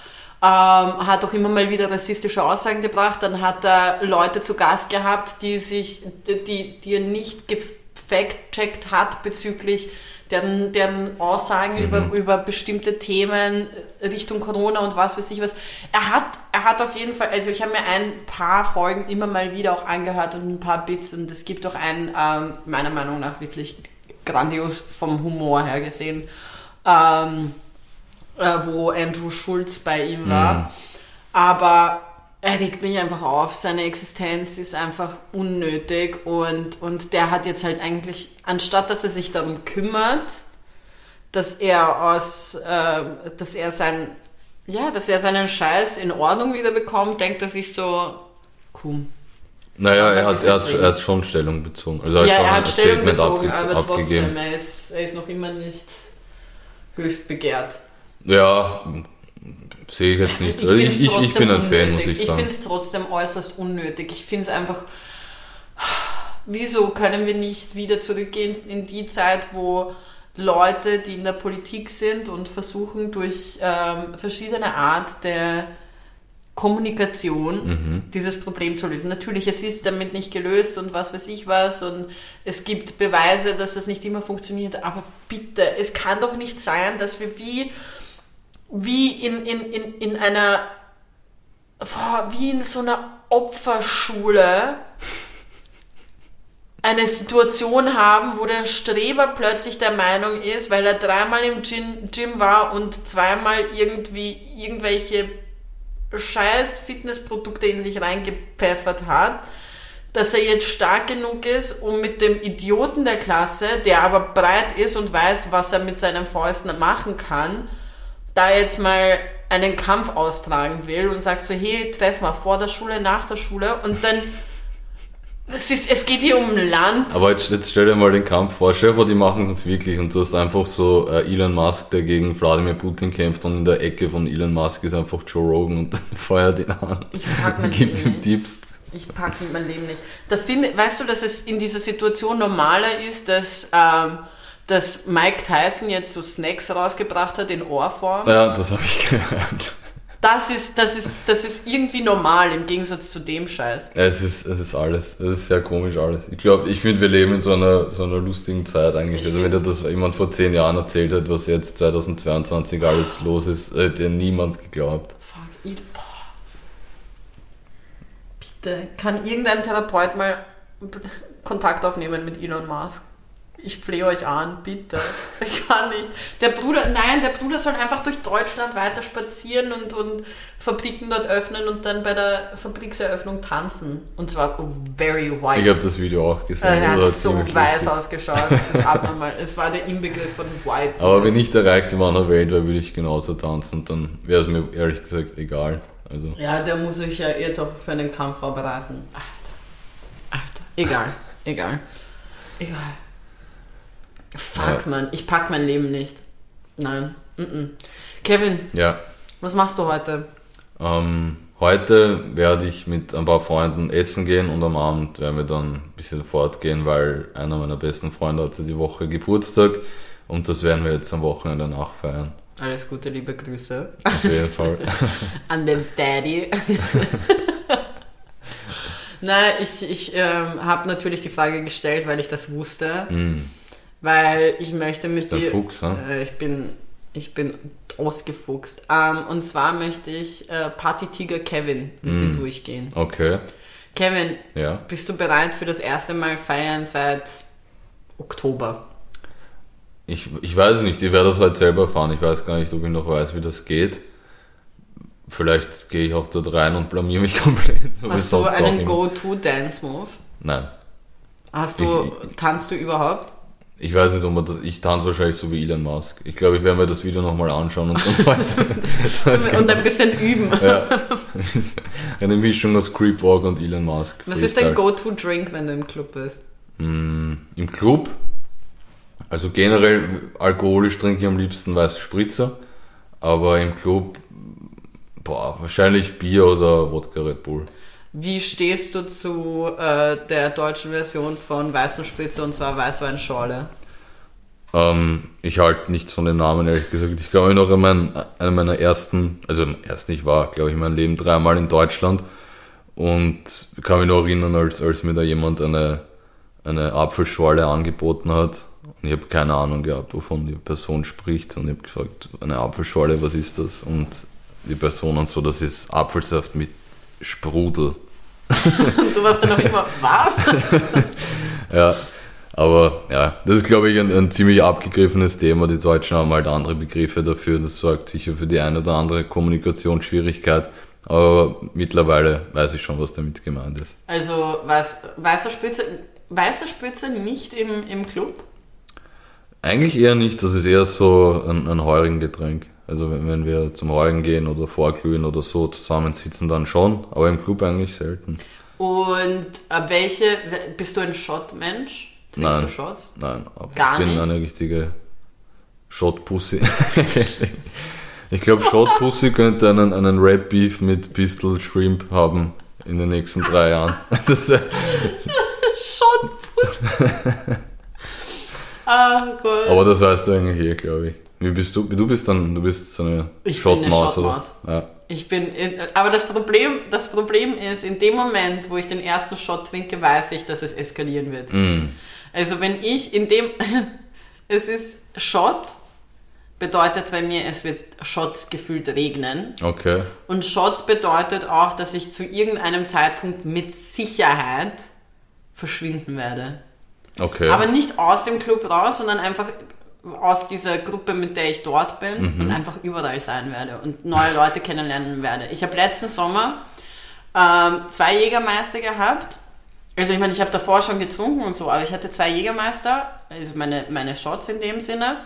hat auch immer mal wieder rassistische Aussagen gebracht, dann hat er Leute zu Gast gehabt, die sich, die, die er nicht gefact-checkt hat bezüglich deren, deren Aussagen Mhm. über, über bestimmte Themen Richtung Corona und was weiß ich was. Er hat, er hat auf jeden Fall, also ich habe mir ein paar Folgen immer mal wieder auch angehört und ein paar Bits und es gibt auch einen, ähm, meiner Meinung nach wirklich grandios vom Humor her gesehen, ähm, äh, wo Andrew Schulz bei ihm war. Aber er regt mich einfach auf. Seine Existenz ist einfach unnötig und, und der hat jetzt halt eigentlich, anstatt dass er sich darum kümmert, dass er aus, äh, dass er sein, ja, dass er seinen Scheiß in Ordnung wieder bekommt, denkt er sich so, cool. Naja, er hat, er, hat, er hat schon Stellung bezogen. Also er ja, hat schon er hat Stellung Statement bezogen, abge aber abgegeben. trotzdem, er ist, er ist noch immer nicht höchst begehrt. Ja, sehe ich jetzt nicht. Also find's ich, ich, ich bin ein Fan, muss unnötig. ich sagen. finde es trotzdem äußerst unnötig. Ich finde es einfach. Wieso können wir nicht wieder zurückgehen in die Zeit, wo Leute, die in der Politik sind und versuchen durch ähm, verschiedene Art der Kommunikation Mhm. dieses Problem zu lösen. Natürlich, es ist damit nicht gelöst und was weiß ich was und es gibt Beweise, dass das nicht immer funktioniert, aber bitte, es kann doch nicht sein, dass wir wie, wie in, in, in, in einer, boah, wie in so einer Opferschule eine Situation haben, wo der Streber plötzlich der Meinung ist, weil er dreimal im Gym, Gym war und zweimal irgendwie irgendwelche scheiß Fitnessprodukte in sich reingepfeffert hat, dass er jetzt stark genug ist, um mit dem Idioten der Klasse, der aber breit ist und weiß, was er mit seinen Fäusten machen kann, da jetzt mal einen Kampf austragen will und sagt so, hey, treff mal vor der Schule, nach der Schule und dann es, ist, es geht hier um Land. Aber jetzt, jetzt stell dir mal den Kampf vor, stell dir vor, die machen das wirklich und du hast einfach so äh, Elon Musk, der gegen Wladimir Putin kämpft und in der Ecke von Elon Musk ist einfach Joe Rogan und *laughs* feuert ihn an. Ich mag mein *laughs* Gibt Leben ihm nicht. Tipps. Ich packe mein Leben nicht. Da finde, weißt du, dass es in dieser Situation normaler ist, dass, ähm, dass Mike Tyson jetzt so Snacks rausgebracht hat in Ohrform? Ja, das habe ich gehört. Das ist, das, ist, das ist irgendwie normal im Gegensatz zu dem Scheiß. Es ist, es ist alles. Es ist sehr komisch alles. Ich glaube, ich finde, wir leben in so einer, so einer lustigen Zeit eigentlich. Ich also wenn dir das jemand vor zehn Jahren erzählt hat, was jetzt 2022 alles los ist, hätte niemand geglaubt. Fuck, it. Boah. Bitte, kann irgendein Therapeut mal Kontakt aufnehmen mit Elon Musk? Ich flehe euch an, bitte. *laughs* Ich kann nicht. Der Bruder, nein, der Bruder soll einfach durch Deutschland weiter spazieren und, und Fabriken dort öffnen und dann bei der Fabrikseröffnung tanzen. Und zwar very white. Ich habe das Video auch gesehen. er hat so ziemlich weiß ausgeschaut. Das ist abnormal. Es war der Inbegriff von white. Aber wenn ich der Reichste Mann der Welt wäre, würde ich genauso tanzen und dann wäre es mir ehrlich gesagt egal. Also, Ja, der muss sich ja jetzt auch für einen Kampf vorbereiten. Alter. Alter. Egal. Egal. Egal. Fuck, Ja. man. Ich pack mein Leben nicht. Nein. Mm -mm. Kevin, ja. was machst du heute? Ähm, heute werde ich mit ein paar Freunden essen gehen und am Abend werden wir dann ein bisschen fortgehen, weil einer meiner besten Freunde hatte die Woche Geburtstag und das werden wir jetzt am Wochenende nachfeiern. Alles Gute, liebe Grüße Auf jeden *laughs* Fall. an den Daddy. *laughs* Nein, ich, ich ähm, habe natürlich die Frage gestellt, weil ich das wusste. Mm, Weil ich möchte mit dir. Fuchs? Äh, ich bin, ich bin ausgefuchst. Ähm, und zwar möchte ich äh, Partytiger Kevin mit Mm. dir durchgehen. Okay, Kevin, ja. bist du bereit für das erste Mal feiern seit Oktober? Ich, ich weiß nicht, ich werde das heute selber fahren. Ich weiß gar nicht, ob ich noch weiß, wie das geht. Vielleicht gehe ich auch dort rein und blamier mich *laughs* komplett. So Hast du einen. Go-To-Dance-Move? Nein. Hast du, tanzt du überhaupt? Ich weiß nicht, ob man das, ich tanze wahrscheinlich so wie Elon Musk. Ich glaube, ich werde mir das Video nochmal anschauen und dann *laughs* weiter. Und ein bisschen üben. ja. Eine Mischung aus Creepwalk und Elon Musk. Was ist dein. Go-To-Drink, wenn du im Club bist? Mm, Im Club, also generell alkoholisch trinke ich am liebsten weiße Spritzer, aber im Club, boah, wahrscheinlich Bier oder Wodka Red Bull. Wie stehst du zu äh, der deutschen Version von Weißen Spritze und zwar Weißweinschorle? Ähm, ich halte nichts von den Namen, ehrlich gesagt. Ich mich noch an meinen, einen meiner ersten, also ersten, ich war, glaube ich, in meinem Leben dreimal in Deutschland und kann mich noch erinnern, als, als mir da jemand eine, eine Apfelschorle angeboten hat. Und ich habe keine Ahnung gehabt, wovon die Person spricht. Und ich habe gefragt, eine Apfelschorle, was ist das? Und die Person und so, das ist Apfelsaft mit Sprudel. Du warst dann noch immer, was? *laughs* Ja, aber ja, das ist, glaube ich, ein, ein ziemlich abgegriffenes Thema. Die Deutschen haben halt andere Begriffe dafür. Das sorgt sicher für die eine oder andere Kommunikationsschwierigkeit. Aber mittlerweile weiß ich schon, was damit gemeint ist. Also weiß, weißer Spritzer, weißer Spritzer nicht im, im Club? Eigentlich eher nicht, das ist eher so ein, ein heurigen Getränk. Also wenn, wenn wir zum Heurigen gehen oder vorglühen oder so zusammensitzen, dann schon, aber im Club eigentlich selten. Und welche, bist du ein Shot-Mensch? Du Shots? Nein, aber Gar ich bin nicht? eine richtige Shot-Pussy. *laughs* ich glaube, Shot-Pussy könnte einen, einen Rap-Beef mit Pistol Shrimp haben in den nächsten drei Jahren. *laughs* Das Shot-Pussy. *laughs* ah, Gott. aber das weißt du eigentlich eh, glaube ich. Wie bist du? Du bist dann, du bist so eine Ich bin eine Shotmaus, Shotmaus. oder? Ja. Ich bin, in, aber das Problem, das Problem ist, in dem Moment, wo ich den ersten Shot trinke, weiß ich, dass es eskalieren wird. Mm. Also wenn ich in dem, *laughs* es ist Shot, bedeutet bei mir, es wird Shots gefühlt regnen. Okay. Und Shots bedeutet auch, dass ich zu irgendeinem Zeitpunkt mit Sicherheit verschwinden werde. Okay. Aber nicht aus dem Club raus, sondern einfach aus dieser Gruppe, mit der ich dort bin und einfach überall sein werde und neue Leute kennenlernen werde. Ich habe letzten Sommer ähm, zwei Jägermeister gehabt. Also ich meine, ich habe davor schon getrunken und so, aber ich hatte zwei Jägermeister, also meine, meine Shots in dem Sinne.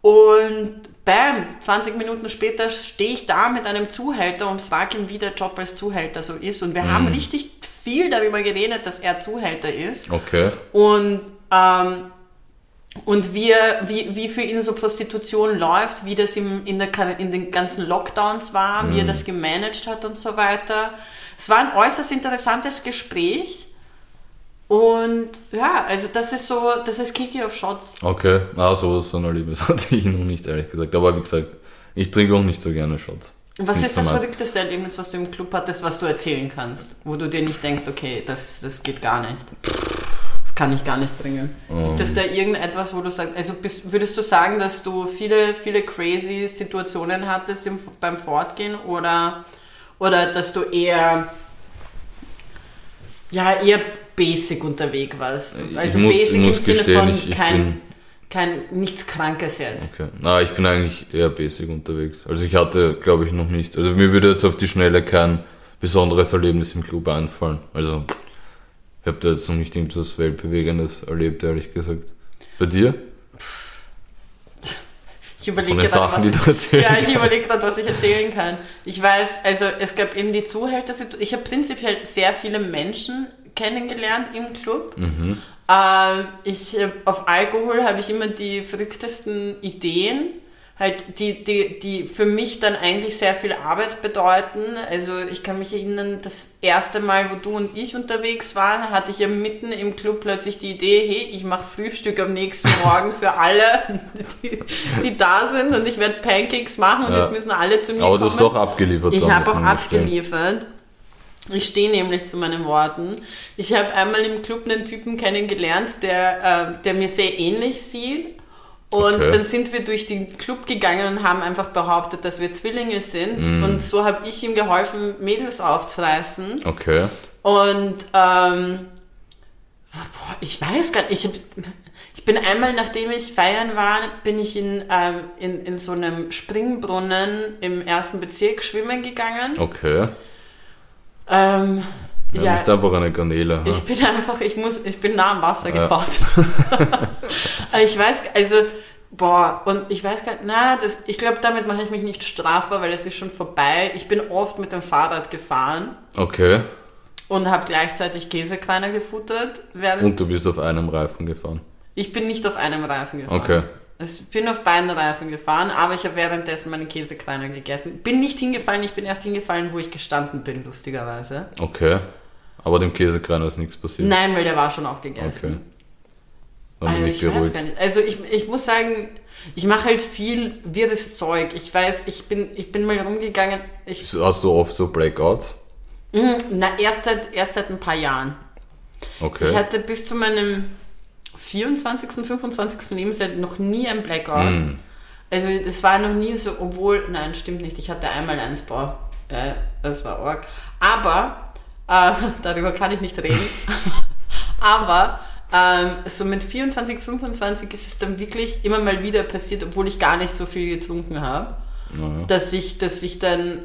Und bam, 20 Minuten später stehe ich da mit einem Zuhälter und frage ihn, wie der Job als Zuhälter so ist. Und wir haben richtig viel darüber geredet, dass er Zuhälter ist. okay. Und, ähm, und wie, er- wie, wie für ihn so Prostitution läuft, wie das im, in, der, in den ganzen Lockdowns war, wie er das gemanagt hat und so weiter. Es war ein äußerst interessantes Gespräch. Und ja, also das ist so, das ist Kiki of Shots. Okay. Ah, so, so ein Erlebnis *laughs* hatte ich noch nicht, ehrlich gesagt. Aber wie gesagt, ich trinke auch nicht so gerne Shots. Was ist so das verrückteste Erlebnis, was du im Club hattest, was du erzählen kannst? Wo du dir nicht denkst, okay, das, das geht gar nicht. Kann ich gar nicht bringen. Gibt es da irgendetwas, wo du sagst, also bist, würdest du sagen, dass du viele, viele crazy Situationen hattest im, beim Fortgehen oder, oder dass du eher, ja, eher basic unterwegs warst? Also ich muss, basic ich muss im Sinne gestehen, von ich, ich kein, bin kein, nichts Krankes jetzt. Okay. Na, ich bin eigentlich eher basic unterwegs. Also ich hatte, glaube ich, noch nicht. Also mir würde jetzt auf die Schnelle kein besonderes Erlebnis im Club einfallen. Also ich habe da jetzt noch nicht irgendwas Weltbewegendes erlebt, ehrlich gesagt. Bei dir? Ich überlege gerade, was ich, Ja, ich gerade, was ich erzählen kann. Ich weiß, also es gab eben die Zuhälter. Ich habe prinzipiell sehr viele Menschen kennengelernt im Club. Mhm. Ähm, ich, äh, auf Alkohol habe ich immer die verrücktesten Ideen, halt die, die, die für mich dann eigentlich sehr viel Arbeit bedeuten. Also ich kann mich erinnern, das erste Mal, wo du und ich unterwegs waren, hatte ich ja mitten im Club plötzlich die Idee, hey, ich mache Frühstück am nächsten *laughs* Morgen für alle, *laughs* die, die da sind und ich werde Pancakes machen und Ja. jetzt müssen alle zu mir Aber kommen. du hast doch abgeliefert. Ich habe auch abgeliefert. Ich stehe nämlich zu meinen Worten. Ich habe einmal im Club einen Typen kennengelernt, der, äh, der mir sehr ähnlich sieht. Und Okay. dann sind wir durch den Club gegangen und haben einfach behauptet, dass wir Zwillinge sind. Mhm. Und so habe ich ihm geholfen, Mädels aufzureißen. Okay. Und ähm, boah, ich weiß gar nicht, ich, hab, ich bin einmal, nachdem ich feiern war, bin ich in, ähm, in, in so einem Springbrunnen im ersten Bezirk schwimmen gegangen. Okay. Ähm, Ja, ja, bist einfach eine Garnele. ich bin einfach, ich muss, ich bin nah am Wasser Ja. gebaut. *laughs* Ich weiß, also, boah, und ich weiß gar nicht, na, das, ich glaube, damit mache ich mich nicht strafbar, weil es ist schon vorbei. Ich bin oft mit dem Fahrrad gefahren Okay. und habe gleichzeitig Käsekreiner gefuttert. Und du bist auf einem Reifen gefahren. ich bin nicht auf einem Reifen gefahren. Okay. Ich bin auf beiden Reifen gefahren, aber ich habe währenddessen meine Käsekreiner gegessen. Bin nicht hingefallen, ich bin erst hingefallen, wo ich gestanden bin, lustigerweise. Okay. Aber dem Käsekreiner ist nichts passiert. Nein, weil der war schon aufgegessen. Okay. Dann Also ich ich weiß beruhigt. gar nicht. Also ich, ich muss sagen, ich mache halt viel wirres Zeug. Ich weiß, ich bin, ich bin mal rumgegangen. Ich, Hast du oft so Blackouts? Mm, na, erst seit, erst seit ein paar Jahren. Okay. Ich hatte bis zu meinem 24., 25. Lebensjahr noch nie ein Blackout. Hm. Also das war noch nie so, obwohl, nein, stimmt nicht. Ich hatte einmal eins, boah, äh, das war arg. Aber, äh, *laughs* darüber kann ich nicht reden. *laughs* Aber ähm, so mit 24, 25 ist es dann wirklich immer mal wieder passiert, obwohl ich gar nicht so viel getrunken habe, Ja, ja. dass ich, dass ich dann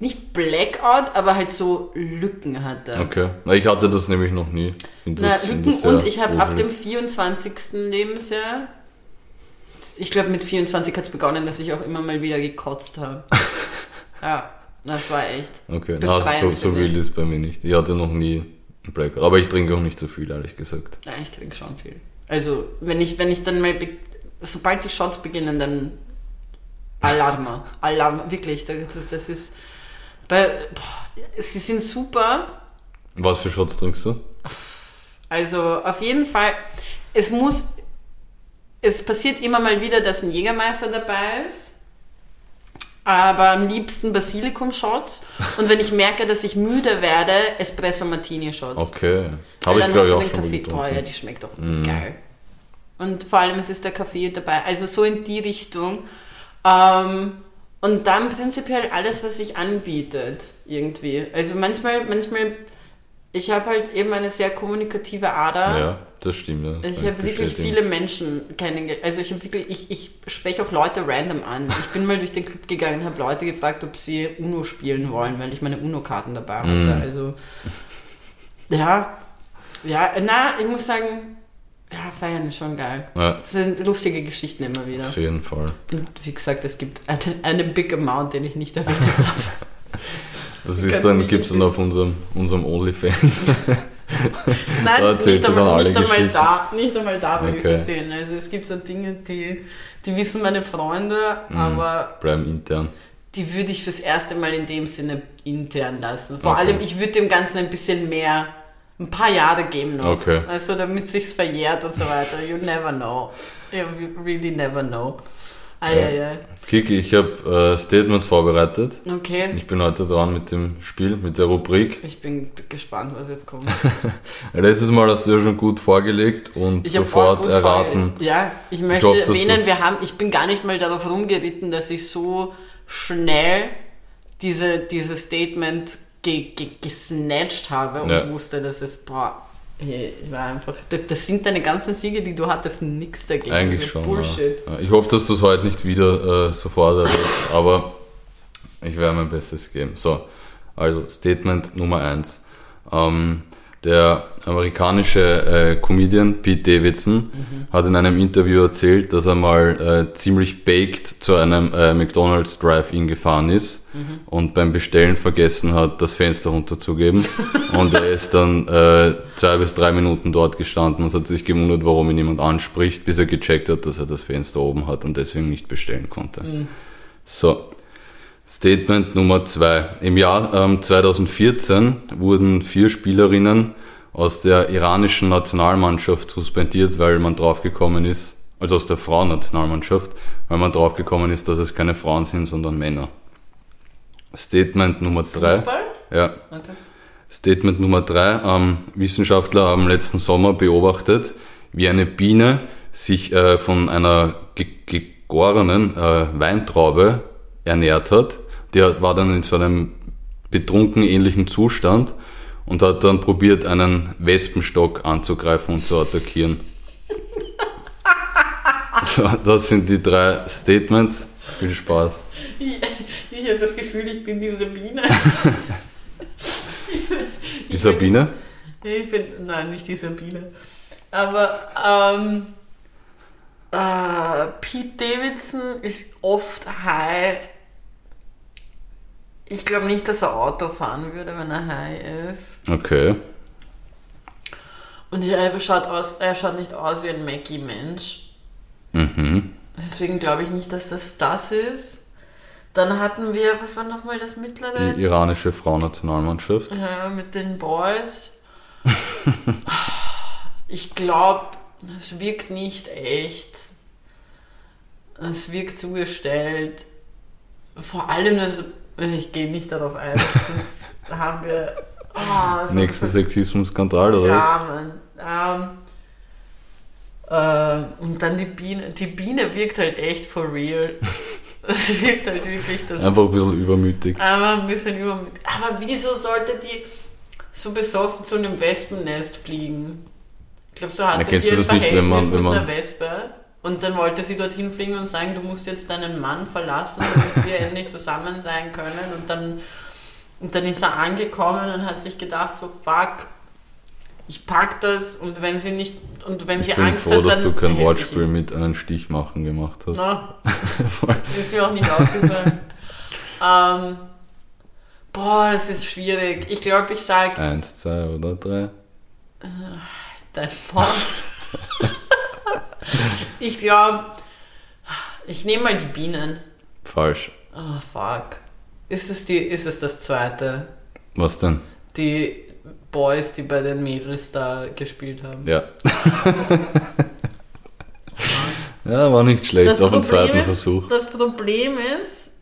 nicht Blackout, aber halt so Lücken hatte. Okay. Na, Ich hatte das nämlich noch nie. Na, das- find Lücken und ich habe ab dem 24. Lebensjahr, ich glaube mit 24 hat es begonnen, dass ich auch immer mal wieder gekotzt habe. *laughs* ja, das war echt. Okay, na, so, befreiend, so finde wild ist bei mir nicht. Ich hatte noch nie einen Blackout. Aber ich trinke auch nicht so viel, ehrlich gesagt. Ja, ich trinke schon viel. Also, wenn ich, wenn ich dann mal, sobald die Shots beginnen, dann Alarm. Alarm, wirklich. Das, das ist, bei, boah, sie sind super. Was für Shots trinkst du? Also, auf jeden Fall, es muss, es passiert immer mal wieder, dass ein Jägermeister dabei ist. Aber am liebsten Basilikum-Shots. Und wenn ich merke, dass ich müde werde, Espresso-Martini-Shots. Okay. Habe ich, dann glaube ich, auch du schon den Kaffee. Boah, ja, die schmeckt doch geil. Und vor allem es ist der Kaffee dabei. Also so in die Richtung. Ähm, und dann prinzipiell alles, was sich anbietet, irgendwie. Also manchmal, manchmal, ich habe halt eben eine sehr kommunikative Ader. Ja, das stimmt. Ja. Ich Kann habe wirklich viele Menschen kennengelernt. Also ich habe wirklich, ich, ich spreche auch Leute random an. Ich bin mal *laughs* durch den Club gegangen und habe Leute gefragt, ob sie Uno spielen wollen, weil ich meine Uno-Karten dabei hatte. Mhm. Also ja, ja, na, ich muss sagen, ja, feiern ist schon geil. Ja, Es sind lustige Geschichten immer wieder. auf jeden Fall. Und wie gesagt, es gibt eine, eine Big Amount, den ich nicht erwähnen *laughs* darf. Das ist dann, gibt es dann auf unserem, unserem OnlyFans. *laughs* Nein, Da nicht einmal, nicht einmal da, nicht einmal da will ich es Okay. erzählen. Also es gibt so Dinge, die, die wissen meine Freunde, Mhm. aber Bleiben intern. die würde ich fürs erste Mal in dem Sinne intern lassen. Vor Okay. allem, ich würde dem Ganzen ein bisschen mehr, ein paar Jahre geben noch. Okay. Also damit sich's verjährt und so weiter. You never know. You really never know. Eieiei. Kiki, ich habe äh, Statements vorbereitet. Okay. Ich bin heute dran mit dem Spiel, mit der Rubrik. Ich bin gespannt, was jetzt kommt. *laughs* Letztes Mal hast du ja schon gut vorgelegt und Ich habe sofort erraten. vorgelegt. Ja, ich möchte hoffe, dass erwähnen, wir haben, ich bin gar nicht mal darauf rumgeritten, dass ich so schnell diese, dieses Statement ge, ge, gesnatcht habe und Ja. wusste, dass es, boah, ich war einfach, das, sind deine ganzen Siege, die du hattest, nichts dagegen. Eigentlich Also schon. Bullshit. Ja. Ich hoffe, dass du es heute nicht wieder äh, sofort errätst, aber ich werde mein Bestes geben. So, also Statement Nummer 1. Ähm, der amerikanische äh, Comedian Pete Davidson hat in einem Interview erzählt, dass er mal äh, ziemlich baked zu einem äh, McDonald's Drive-In gefahren ist und beim Bestellen vergessen hat, das Fenster runterzugeben. *laughs* und er ist dann äh, zwei bis drei Minuten dort gestanden und hat sich gewundert, warum ihn jemand anspricht, bis er gecheckt hat, dass er das Fenster oben hat und deswegen nicht bestellen konnte. So, Statement Nummer zwei. Im Jahr ähm, 2014 wurden vier Spielerinnen aus der iranischen Nationalmannschaft suspendiert, weil man draufgekommen ist, also aus der Frauennationalmannschaft, weil man draufgekommen ist, dass es keine Frauen sind, sondern Männer. Statement Nummer drei. Fußball? Ja, Okay. Statement Nummer drei. Ähm, Wissenschaftler haben letzten Sommer beobachtet, wie eine Biene sich äh, von einer ge gegorenen äh, Weintraube ernährt hat. Der war dann in so einem betrunken ähnlichen Zustand und hat dann probiert, einen Wespenstock anzugreifen und zu attackieren. so, das sind die drei Statements. Viel Spaß. Ich, ich habe das Gefühl, ich bin diese Biene. *laughs* Die Sabine? Ich bin, nein, nicht die Sabine. Aber ähm, äh, Pete Davidson ist oft high. Ich glaube nicht, dass er Auto fahren würde, wenn er high ist. Okay. Und er schaut, aus, er schaut nicht aus wie ein Mackie-Mensch. Mhm. Deswegen glaube ich nicht, dass das das ist. Dann hatten wir, was war nochmal das mittlere? Die iranische Frauennationalmannschaft. Ja, mit den Boys. *laughs* ich glaube, es wirkt nicht echt. Es wirkt zugestellt. Vor allem, das, ich gehe nicht darauf ein, sonst *laughs* haben wir. Oh, Nächster Sexismus-Skandal, oder? Ja, Mann. Ähm, äh, und dann die Biene. Die Biene wirkt halt echt for real. *laughs* Es wirkt halt wirklich das Einfach ein bisschen übermütig. aber ein bisschen übermütig. Aber wieso sollte die so besoffen zu einem Wespennest fliegen? Ich glaube, so hatte die du ein das nicht, wenn man- Verhältnis wenn mit man- einer Wespe. Und dann wollte sie dorthin fliegen und sagen, du musst jetzt deinen Mann verlassen, damit wir *laughs* endlich zusammen sein können. Und dann Und dann ist er angekommen und hat sich gedacht, so fuck, ich pack das und wenn sie nicht und wenn Ich sie bin Angst froh, hat, dass dann du kein Wortspiel mit einem Stich machen gemacht hast. Na, *laughs* ist mir auch nicht aufgefallen. ähm, boah, das ist schwierig. Ich glaube, ich sage Eins, zwei oder drei. dein Mann. *laughs* ich glaube, ich nehme mal die Bienen. Falsch. Oh, fuck. Ist es, die, ist es das zweite? Was denn? Die Boys, die bei den Mädels da gespielt haben. Ja. ja, war nicht schlecht auf den zweiten ist, Versuch. das Problem ist,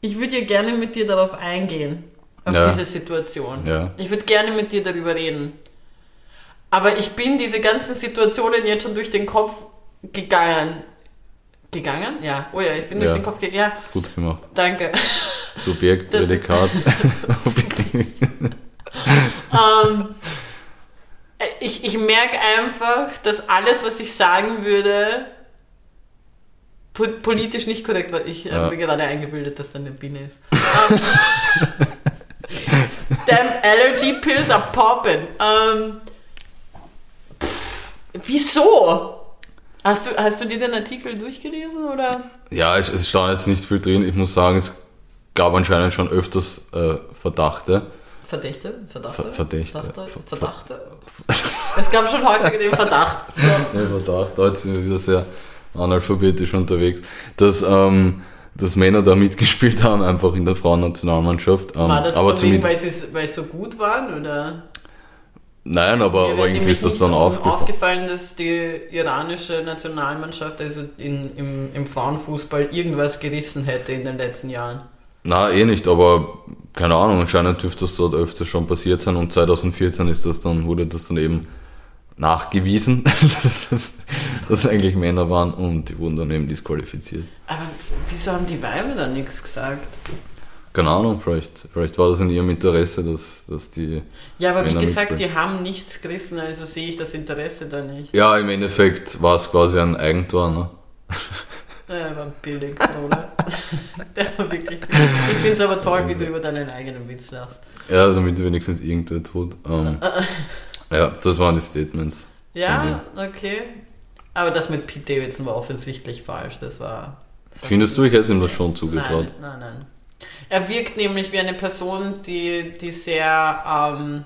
ich würde ja gerne mit dir darauf eingehen, auf Ja. diese Situation. Ja. Ich würde gerne mit dir darüber reden. Aber ich bin diese ganzen Situationen jetzt schon durch den Kopf gegangen. Gegangen? Ja. Oh ja, ich bin durch Ja. den Kopf gegangen. Ja, Gut gemacht. danke. Subjekt, Das- Prädikat. *laughs* ähm, ich, ich merke einfach, dass alles, was ich sagen würde, po politisch nicht korrekt war. Ich habe Ja. mir gerade eingebildet, dass da eine Biene ist. Ähm, *laughs* Damn allergy pills are popping. Ähm, pff, wieso? Hast du, hast du dir den Artikel durchgelesen oder? ja, es, es stand jetzt nicht viel drin. Ich muss sagen, es gab anscheinend schon öfters äh, Verdachte. Verdächte? Verdachte? Ver- Verdächte. Verdachte? Verdachte? es gab schon häufiger den Verdacht. So. *laughs* Ja, Verdacht, da jetzt sind wir wieder sehr analphabetisch unterwegs, dass, ähm, dass Männer da mitgespielt haben, einfach in der Frauennationalmannschaft. Ähm, War das aber von wegen, weil sie weil sie so gut waren? Oder? Nein, aber, aber irgendwie ist das dann aufgefallen. aufgefallen, dass die iranische Nationalmannschaft also in, im, im Frauenfußball irgendwas gerissen hätte in den letzten Jahren. Na, eh nicht, aber keine Ahnung, anscheinend dürfte das dort öfter schon passiert sein und 2014 ist das dann, wurde das dann eben nachgewiesen, *laughs* dass das dass eigentlich Männer waren und die wurden dann eben disqualifiziert. Aber wieso haben die Weiber da nichts gesagt? Keine Ahnung, vielleicht, vielleicht war das in ihrem Interesse, dass, dass die. Ja, aber wie Männer gesagt, mitspielen. die haben nichts gerissen, also sehe ich das Interesse da nicht. Ja, im Endeffekt war es quasi ein Eigentor, ne? Der war billig, oder? *laughs* Der war wirklich billig. Ich finde es aber toll, wie du über deinen eigenen Witz lachst. Ja, damit wenigstens irgendwer tut. Ähm, ja, das waren die Statements. Ja, okay. Aber das mit Pete Davidson war offensichtlich falsch. Das war. Das Findest du, ich hätte ihm das schon zugetraut? Nein, nein, nein. Er wirkt nämlich wie eine Person, die, die sehr ähm,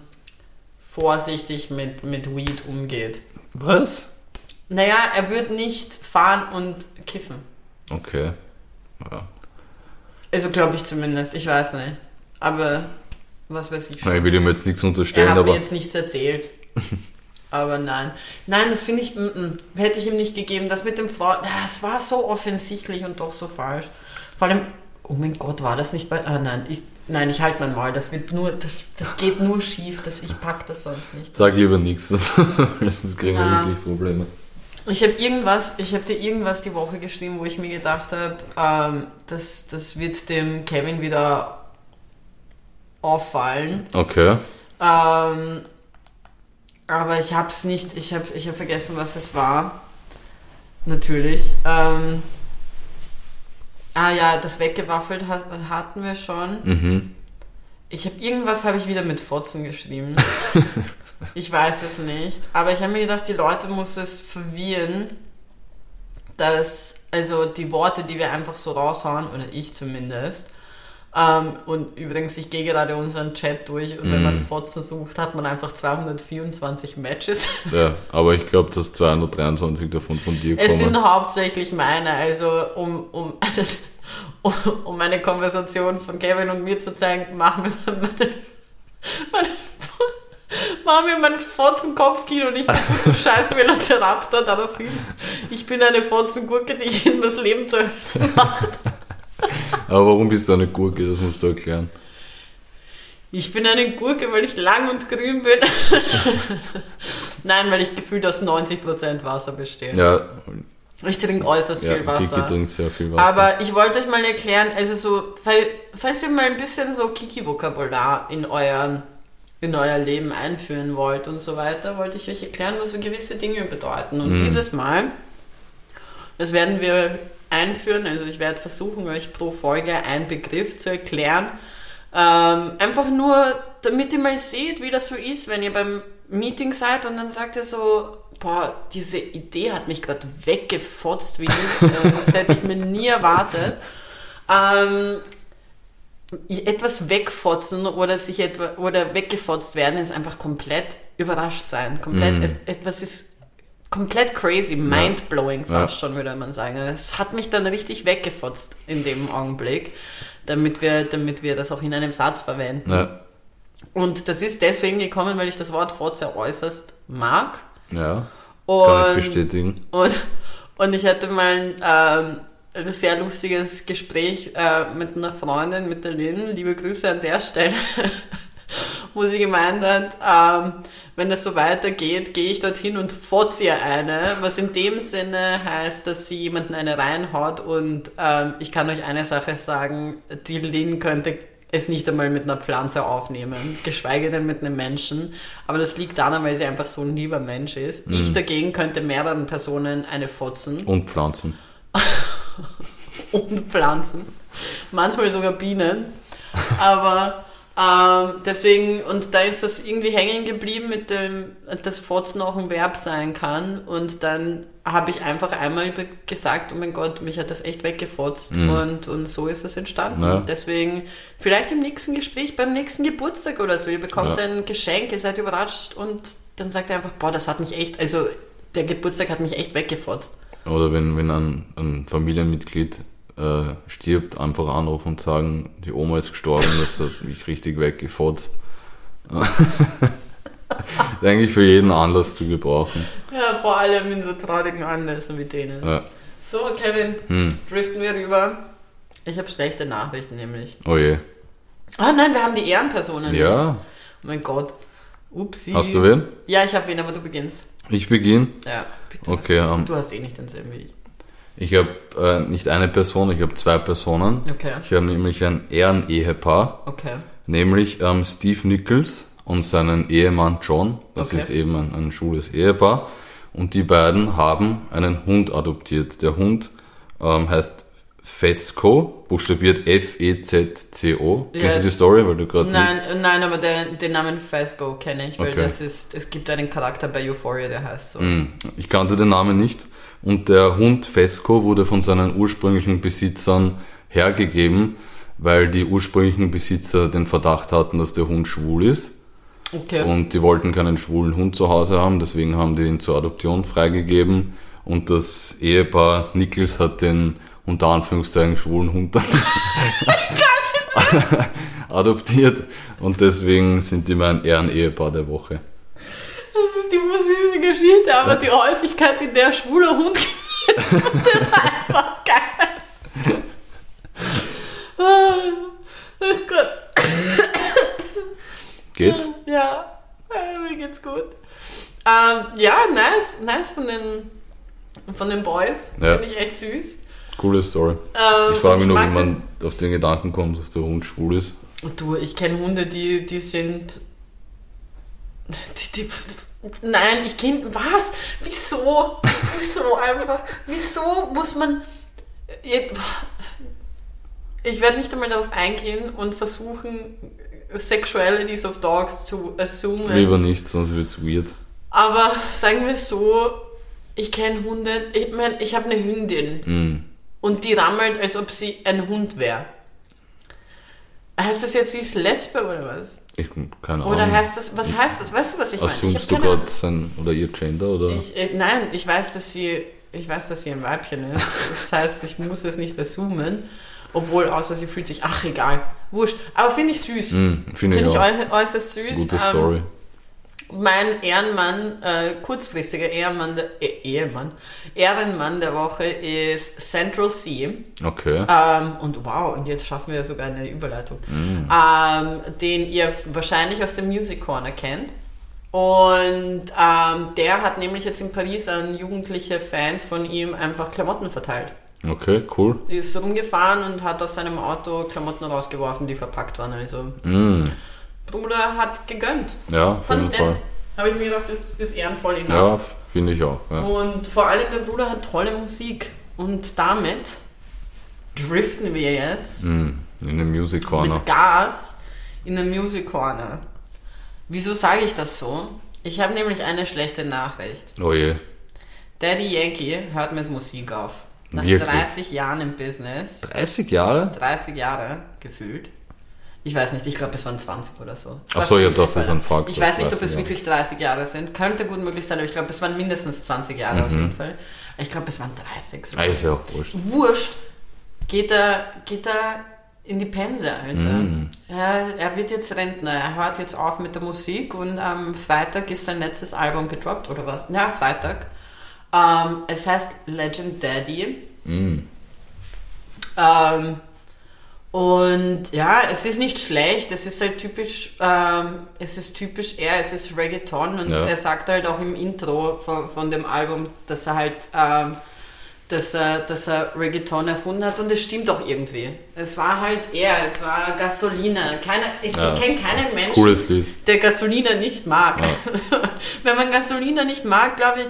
vorsichtig mit, mit Weed umgeht. Was? Naja, er wird nicht fahren und kiffen. Okay. Ja. Also glaube ich zumindest. Ich weiß nicht. Aber was weiß ich Na, Ich schon. will ihm jetzt nichts Er unterstellen, hat mir aber jetzt nichts erzählt. *laughs* Aber nein. Nein, das finde ich, mm, mm, hätte ich ihm nicht gegeben. Das mit dem Freund, das war so offensichtlich und doch so falsch. Vor allem, oh mein Gott, war das nicht bei. Ah nein, ich, nein, ich halte mein Mal. Das wird nur, das, das geht nur schief. Das, ich pack das sonst nicht. sag lieber nichts, *laughs* sonst kriegen wir wirklich Probleme. Ich habe irgendwas, ich habe dir irgendwas die Woche geschrieben, wo ich mir gedacht habe, ähm, das, das wird dem Kevin wieder auffallen. Okay. Ähm, aber ich habe es nicht, ich habe ich hab vergessen, was es war. Natürlich. Ähm, ah ja, das weggewaffelt hat, hatten wir schon. Mhm. Ich habe irgendwas habe ich wieder mit Fotzen geschrieben. *laughs* ich weiß es nicht. Aber ich habe mir gedacht, die Leute muss es verwirren, dass, also die Worte, die wir einfach so raushauen, oder ich zumindest, ähm, und übrigens, ich gehe gerade unseren Chat durch und wenn man Mhm. Fotzen sucht, hat man einfach 224 Matches. *laughs* Ja, aber ich glaube, dass 223 davon von dir Es kommen. sind hauptsächlich meine, also um, um, *laughs* um, um eine Konversation von Kevin und mir zu zeigen, machen wir meine, meine, machen wir mein Fotzenkopfkino nicht du *laughs* scheiß Velociraptor daraufhin. Ich bin eine Fotzengurke, die jedem das Leben zur Hölle macht. Aber warum bist du eine Gurke? Das musst du erklären. Ich bin eine Gurke, weil ich lang und grün bin. *laughs* Nein, weil ich gefühlt aus 90% Wasser bestehe. Ja, Ich trinke äußerst ja viel Wasser. Kiki trinkt sehr viel Wasser. Aber ich wollte euch mal erklären, also so, fall- falls ihr mal ein bisschen so Kiki-Vokabular in euer, in euer Leben einführen wollt und so weiter, wollte ich euch erklären, was so gewisse Dinge bedeuten. Und Mhm. dieses Mal, das werden wir einführen, also ich werde versuchen, euch pro Folge einen Begriff zu erklären, Ähm, einfach nur, damit ihr mal seht, wie das so ist, wenn ihr beim Meeting seid und dann sagt ihr so, boah, diese Idee hat mich gerade weggefotzt, wie nichts. Äh, *laughs* das hätte ich mir nie erwartet. Ähm, etwas wegfotzen oder sich etwa oder weggefotzt werden ist einfach komplett überrascht sein. Komplett, es, etwas ist komplett crazy, mind-blowing fast schon, würde man sagen. Es hat mich dann richtig weggefotzt in dem Augenblick, damit wir, damit wir das auch in einem Satz verwenden. Ja, Und das ist deswegen gekommen, weil ich das Wort Fotze äußerst mag. ja Und, kann ich bestätigen. und, und ich hatte mal ähm, ein sehr lustiges Gespräch äh, mit einer Freundin, mit der Lynn. Liebe Grüße an der Stelle. *laughs* wo sie gemeint hat, ähm, wenn das so weitergeht, gehe ich dorthin und fotze ihr eine, was in dem Sinne heißt, dass sie jemanden eine reinhaut und ähm, ich kann euch eine Sache sagen, die Lynn könnte es nicht einmal mit einer Pflanze aufnehmen, geschweige denn mit einem Menschen. Aber das liegt daran, weil sie einfach so ein lieber Mensch ist. Ich dagegen könnte mehreren Personen eine fotzen Und Pflanzen. *laughs* und Pflanzen. Manchmal sogar Bienen. Aber ähm, deswegen, und da ist das irgendwie hängen geblieben mit dem, dass Fotzen auch ein Verb sein kann. Und dann habe ich einfach einmal gesagt, oh mein Gott, mich hat das echt weggefotzt. Und, und so ist das entstanden. Ja. Deswegen, vielleicht im nächsten Gespräch, beim nächsten Geburtstag oder so, ihr bekommt Ja. ein Geschenk, ihr seid überrascht und dann sagt ihr einfach, boah, das hat mich echt, also der Geburtstag hat mich echt weggefotzt. Oder wenn, wenn ein, ein Familienmitglied äh, stirbt, einfach anrufen und sagen, die Oma ist gestorben, das hat mich richtig weggefotzt. *laughs* eigentlich für jeden Anlass zu gebrauchen. Ja, vor allem in so traurigen Anlässen wie denen. Ja. So, Kevin, Hm. driften wir rüber. Ich habe schlechte Nachrichten nämlich. Oh je. Ah nein, wir haben die Ehrenpersonen nicht. Ja. Oh mein Gott. Upsi. Hast du wen? Ja, ich habe wen, aber du beginnst. Ich beginne. Ja, bitte. Okay, ähm, Du hast eh nicht denselben wie ich. Ich habe äh, nicht eine Person, ich habe zwei Personen. Okay. Ich habe nämlich ein Ehrenehepaar, Okay. nämlich ähm, Steve Nichols und seinen Ehemann John. Das Okay. ist eben ein, ein schwules Ehepaar. Und die beiden haben einen Hund adoptiert. Der Hund ähm, heißt Fezco, buchstabiert F-E-Z-C-O. Ja. Kennst du die Story, weil du gerade Nein, nein, aber den, den Namen Fesco kenne ich, weil Okay. das ist, es gibt einen Charakter bei Euphoria, der heißt so. Hm, Ich kannte den Namen nicht. Und der Hund Fesco wurde von seinen ursprünglichen Besitzern hergegeben, weil die ursprünglichen Besitzer den Verdacht hatten, dass der Hund schwul ist. Okay. Und die wollten keinen schwulen Hund zu Hause haben, deswegen haben die ihn zur Adoption freigegeben. Und das Ehepaar Nichols hat den unter Anführungszeichen schwulen Hund dann *laughs* adoptiert. Und deswegen sind die mein Ehrenehepaar der Woche. Das ist die Geschichte, aber die Häufigkeit, in der schwuler Hund geht, war einfach geil. Ah, Oh Gott. Geht's? Ja, äh, mir geht's gut. Ähm, ja, nice, nice von den, von den Boys. Ja. Finde ich echt süß. Coole Story. Ähm, Ich frage mich nur, wie man auf den Gedanken kommt, dass der Hund schwul ist. den- Du, ich kenne Hunde, die, die sind. Die, die, nein, ich kenne. Was? Wieso? Wieso einfach? Wieso muss man. Ich werde nicht einmal darauf eingehen und versuchen, Sexualities of Dogs zu assumen. Lieber nicht, sonst wird's weird. Aber sagen wir so, ich kenne Hunde. Ich meine, ich habe eine Hündin Hm. und die rammelt, als ob sie ein Hund wäre. Heißt das jetzt, sie ist Lesbe oder was? Ich, keine Oder Ahnung. heißt das, was heißt das? Weißt du, was ich meine? Assumst du gerade sein oder ihr Gender oder? Ich, äh, nein, ich weiß, dass sie, ich weiß, dass sie ein Weibchen ist. Das *laughs* heißt, ich muss es nicht assumen. Obwohl, außer sie fühlt sich, ach egal, wurscht. Aber finde ich süß. Hm, Finde Finde ich ich äußerst süß. Gute Ähm, Story. Mein Ehrenmann, äh, kurzfristiger Ehrenmann der, eh, Ehemann, Ehrenmann der Woche ist Central Sea. Okay. Ähm, und wow, und jetzt schaffen wir sogar eine Überleitung. Mm. Ähm, den ihr wahrscheinlich aus dem Music Corner kennt. Und ähm, der hat nämlich jetzt in Paris an jugendliche Fans von ihm einfach Klamotten verteilt. Okay, cool. Die ist rumgefahren und hat aus seinem Auto Klamotten rausgeworfen, die verpackt waren. Also, Mm. Bruder hat gegönnt. Ja, Fand ich nett. Fall. Habe ich mir gedacht, das ist ehrenvoll enough. Ja, finde ich auch. Ja. Und vor allem der Bruder hat tolle Musik. Und damit driften wir jetzt Mm. In dem Music Corner. mit Gas in der Music Corner. Wieso sage ich das so? Ich habe nämlich eine schlechte Nachricht. Oh je. Daddy Yankee hört mit Musik auf. Nach Wirklich? 30 Jahren im Business. 30 Jahre? 30 Jahre gefühlt. Ich weiß nicht, ich glaube, es waren 20 oder so. Ach so, ich hab gedacht, das ein Fakt, Ich weiß nicht, ob 30 es Jahre. wirklich 30 Jahre sind. Könnte gut möglich sein, aber ich glaube, es waren mindestens 20 Jahre auf jeden Fall. Ich glaube, es waren 30. sogar. Ah, ist ja auch wurscht. Wurscht. Geht er, geht er in die Pense, Alter. Mm. Er, er wird jetzt Rentner. Er hört jetzt auf mit der Musik und am Freitag ist sein letztes Album gedroppt, oder was? Ja, Freitag. Ähm, es heißt Legend Daddy. Mm. Ähm, und ja, es ist nicht schlecht, es ist halt typisch, ähm, es ist typisch er, es ist Reggaeton und Ja. er sagt halt auch im Intro von, von dem Album, dass er halt, ähm, dass er, dass er Reggaeton erfunden hat und es stimmt auch irgendwie. Es war halt er, es war Gasolina. Keiner, ich, Ja. ich kenne keinen Menschen, der Gasolina nicht mag. Ja. *laughs* Wenn man Gasolina nicht mag, glaube ich,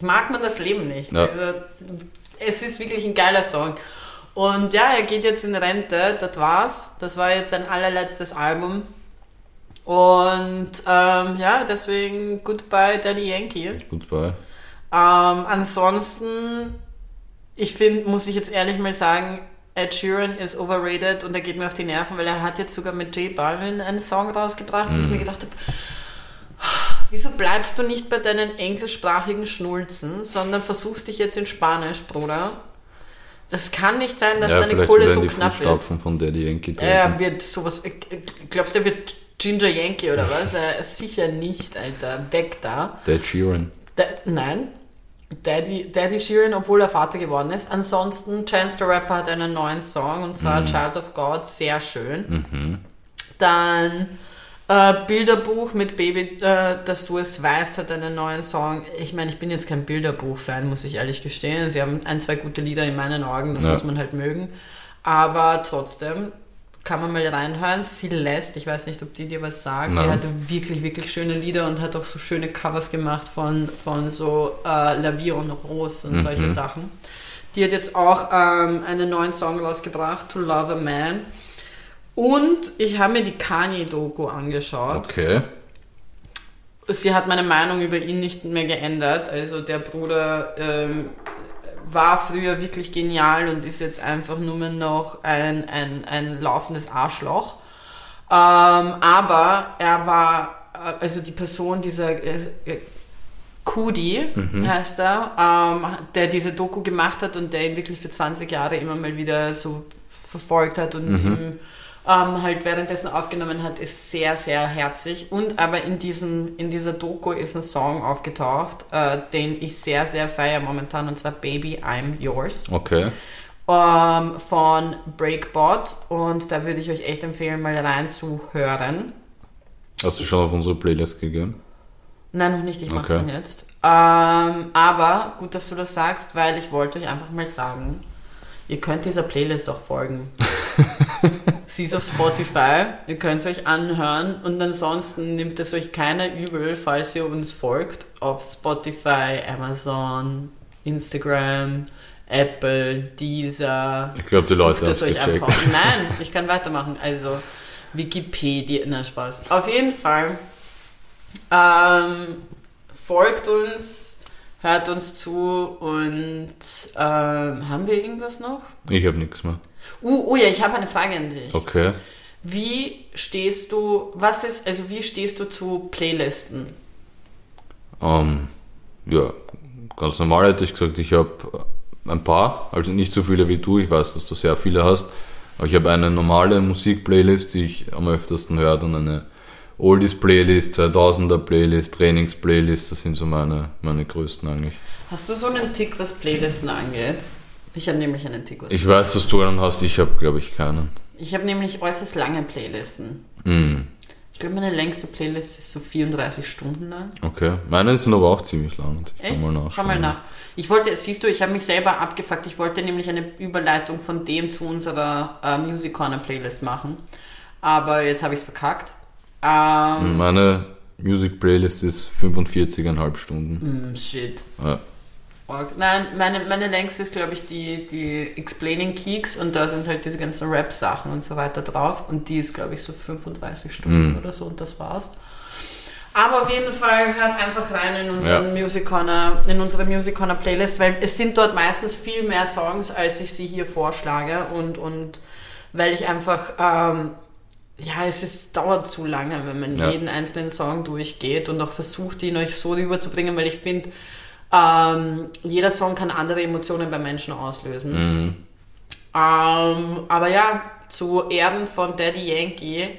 mag man das Leben nicht. Also, es ist wirklich ein geiler Song. Und ja, er geht jetzt in Rente, das war's. Das war jetzt sein allerletztes Album. Und ähm, ja, deswegen Goodbye Daddy Yankee. Goodbye. Ähm, ansonsten, ich finde, muss ich jetzt ehrlich mal sagen, Ed Sheeran ist overrated und er geht mir auf die Nerven, weil er hat jetzt sogar mit J Balvin einen Song rausgebracht und ich mir gedacht habe, wieso bleibst du nicht bei deinen englischsprachigen Schnulzen, sondern versuchst dich jetzt in Spanisch, Bruder? Das kann nicht sein, dass ja, deine Kohle so die knapp wird. Von Daddy Yankee treten. Er wird sowas. Glaubst du, er wird Ginger Yankee oder was? Er, sicher nicht, Alter. Weg da. Dead Sheeran. Da, nein. Daddy, Daddy Sheeran, obwohl er Vater geworden ist. Ansonsten, Chance the Rapper hat einen neuen Song und zwar Mhm. Child of God, sehr schön. Dann äh, Bilderbuch mit Baby, äh, dass du es weißt, hat einen neuen Song. Ich meine, ich bin jetzt kein Bilderbuch-Fan, muss ich ehrlich gestehen. Sie haben ein, zwei gute Lieder in meinen Augen, das Ja. muss man halt mögen. Aber trotzdem kann man mal reinhören. Celeste, ich weiß nicht, ob die dir was sagt. Die Nein. hatte wirklich, wirklich schöne Lieder und hat auch so schöne Covers gemacht von, von so äh, La Vie en Rose und solche Sachen. Die hat jetzt auch ähm, einen neuen Song rausgebracht, To Love a Man. Und ich habe mir die Kanye-Doku angeschaut. Okay. Sie hat meine Meinung über ihn nicht mehr geändert. Also der Bruder ähm, war früher wirklich genial und ist jetzt einfach nur mehr noch ein, ein, ein laufendes Arschloch. Ähm, aber er war, äh, also die Person, dieser äh, äh, Kudi heißt er, ähm, der diese Doku gemacht hat und der ihn wirklich für 20 Jahre immer mal wieder so verfolgt hat und ihm ähm, halt währenddessen aufgenommen hat, ist sehr, sehr herzig. Und aber in, diesem, in dieser Doku ist ein Song aufgetaucht, äh, den ich sehr, sehr feiere momentan, und zwar Baby, I'm Yours Okay. ähm, von Breakbot. Und da würde ich euch echt empfehlen, mal reinzuhören. Hast du schon auf unsere Playlist gegeben? Nein, noch nicht, ich mach's Okay. dann jetzt. Ähm, aber gut, dass du das sagst, weil ich wollte euch einfach mal sagen, ihr könnt dieser Playlist auch folgen. *laughs* Sie ist auf Spotify, ihr könnt es euch anhören und ansonsten nimmt es euch keiner übel, falls ihr uns folgt auf Spotify, Amazon, Instagram, Apple, Deezer. Ich glaub, die Leute Sucht es euch gecheckt. einfach. *laughs* Nein, ich kann weitermachen. Also Wikipedia, na Spaß. Auf jeden Fall ähm, folgt uns, hört uns zu und ähm, haben wir irgendwas noch? Ich habe nichts mehr. Uh, oh ja, ich habe eine Frage an dich. Okay. Wie stehst du, was ist, also wie stehst du zu Playlisten? Ähm, ja, ganz normal hätte ich gesagt, ich habe ein paar, also nicht so viele wie du, ich weiß, dass du sehr viele hast, aber ich habe eine normale Musikplaylist, die ich am öftesten höre, und eine Oldies-Playlist, 2000er-Playlist, Trainings-Playlist, das sind so meine, meine größten eigentlich. Hast du so einen Tick, was Playlisten angeht? Ich habe nämlich einen Tick, was Ich weiß, dass du einen hast, ich habe, glaube ich, keinen. Ich habe nämlich äußerst lange Playlisten. Hm, Ich glaube, meine längste Playlist ist so 34 Stunden lang. okay. Meine sind aber auch ziemlich lang. Ich Echt? kann mal nachschauen. Schau mal nach. Ich wollte, siehst du, ich habe mich selber abgefuckt. Ich wollte nämlich eine Überleitung von dem zu unserer äh, Music Corner Playlist machen. Aber jetzt habe ich es verkackt. Ähm, Meine Music-Playlist ist 45,5 Stunden. mm, shit. Ja. Nein, meine, meine längste ist, glaube ich, die, die Explaining Keeks und da sind halt diese ganzen Rap-Sachen und so weiter drauf und die ist, glaube ich, so 35 Stunden mhm. oder so und das war's. Aber auf jeden Fall hört einfach rein in unseren ja. Music Corner, in unsere Music Corner Playlist, weil es sind dort meistens viel mehr Songs, als ich sie hier vorschlage und, und weil ich einfach, ähm, ja, es ist, dauert zu lange, wenn man ja. jeden einzelnen Song durchgeht und auch versucht, ihn euch so rüberzubringen, weil ich finde, ähm, jeder Song kann andere Emotionen bei Menschen auslösen. Mhm. Ähm, aber ja, zu Erden von Daddy Yankee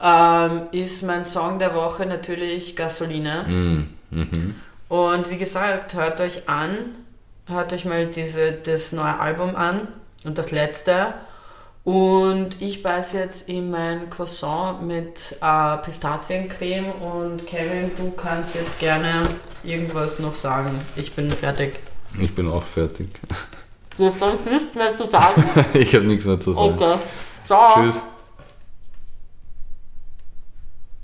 ähm, ist mein Song der Woche natürlich Gasoline. Mhm. Mhm. Und wie gesagt, hört euch an, hört euch mal diese, das neue Album an und das letzte. Und ich beiß jetzt in mein Croissant mit äh, Pistaziencreme und Kevin, du kannst jetzt gerne irgendwas noch sagen. Ich bin fertig. Ich bin auch fertig. Du hast sonst nichts mehr zu sagen? *laughs* ich habe nichts mehr zu sagen. Okay. Ciao. Tschüss.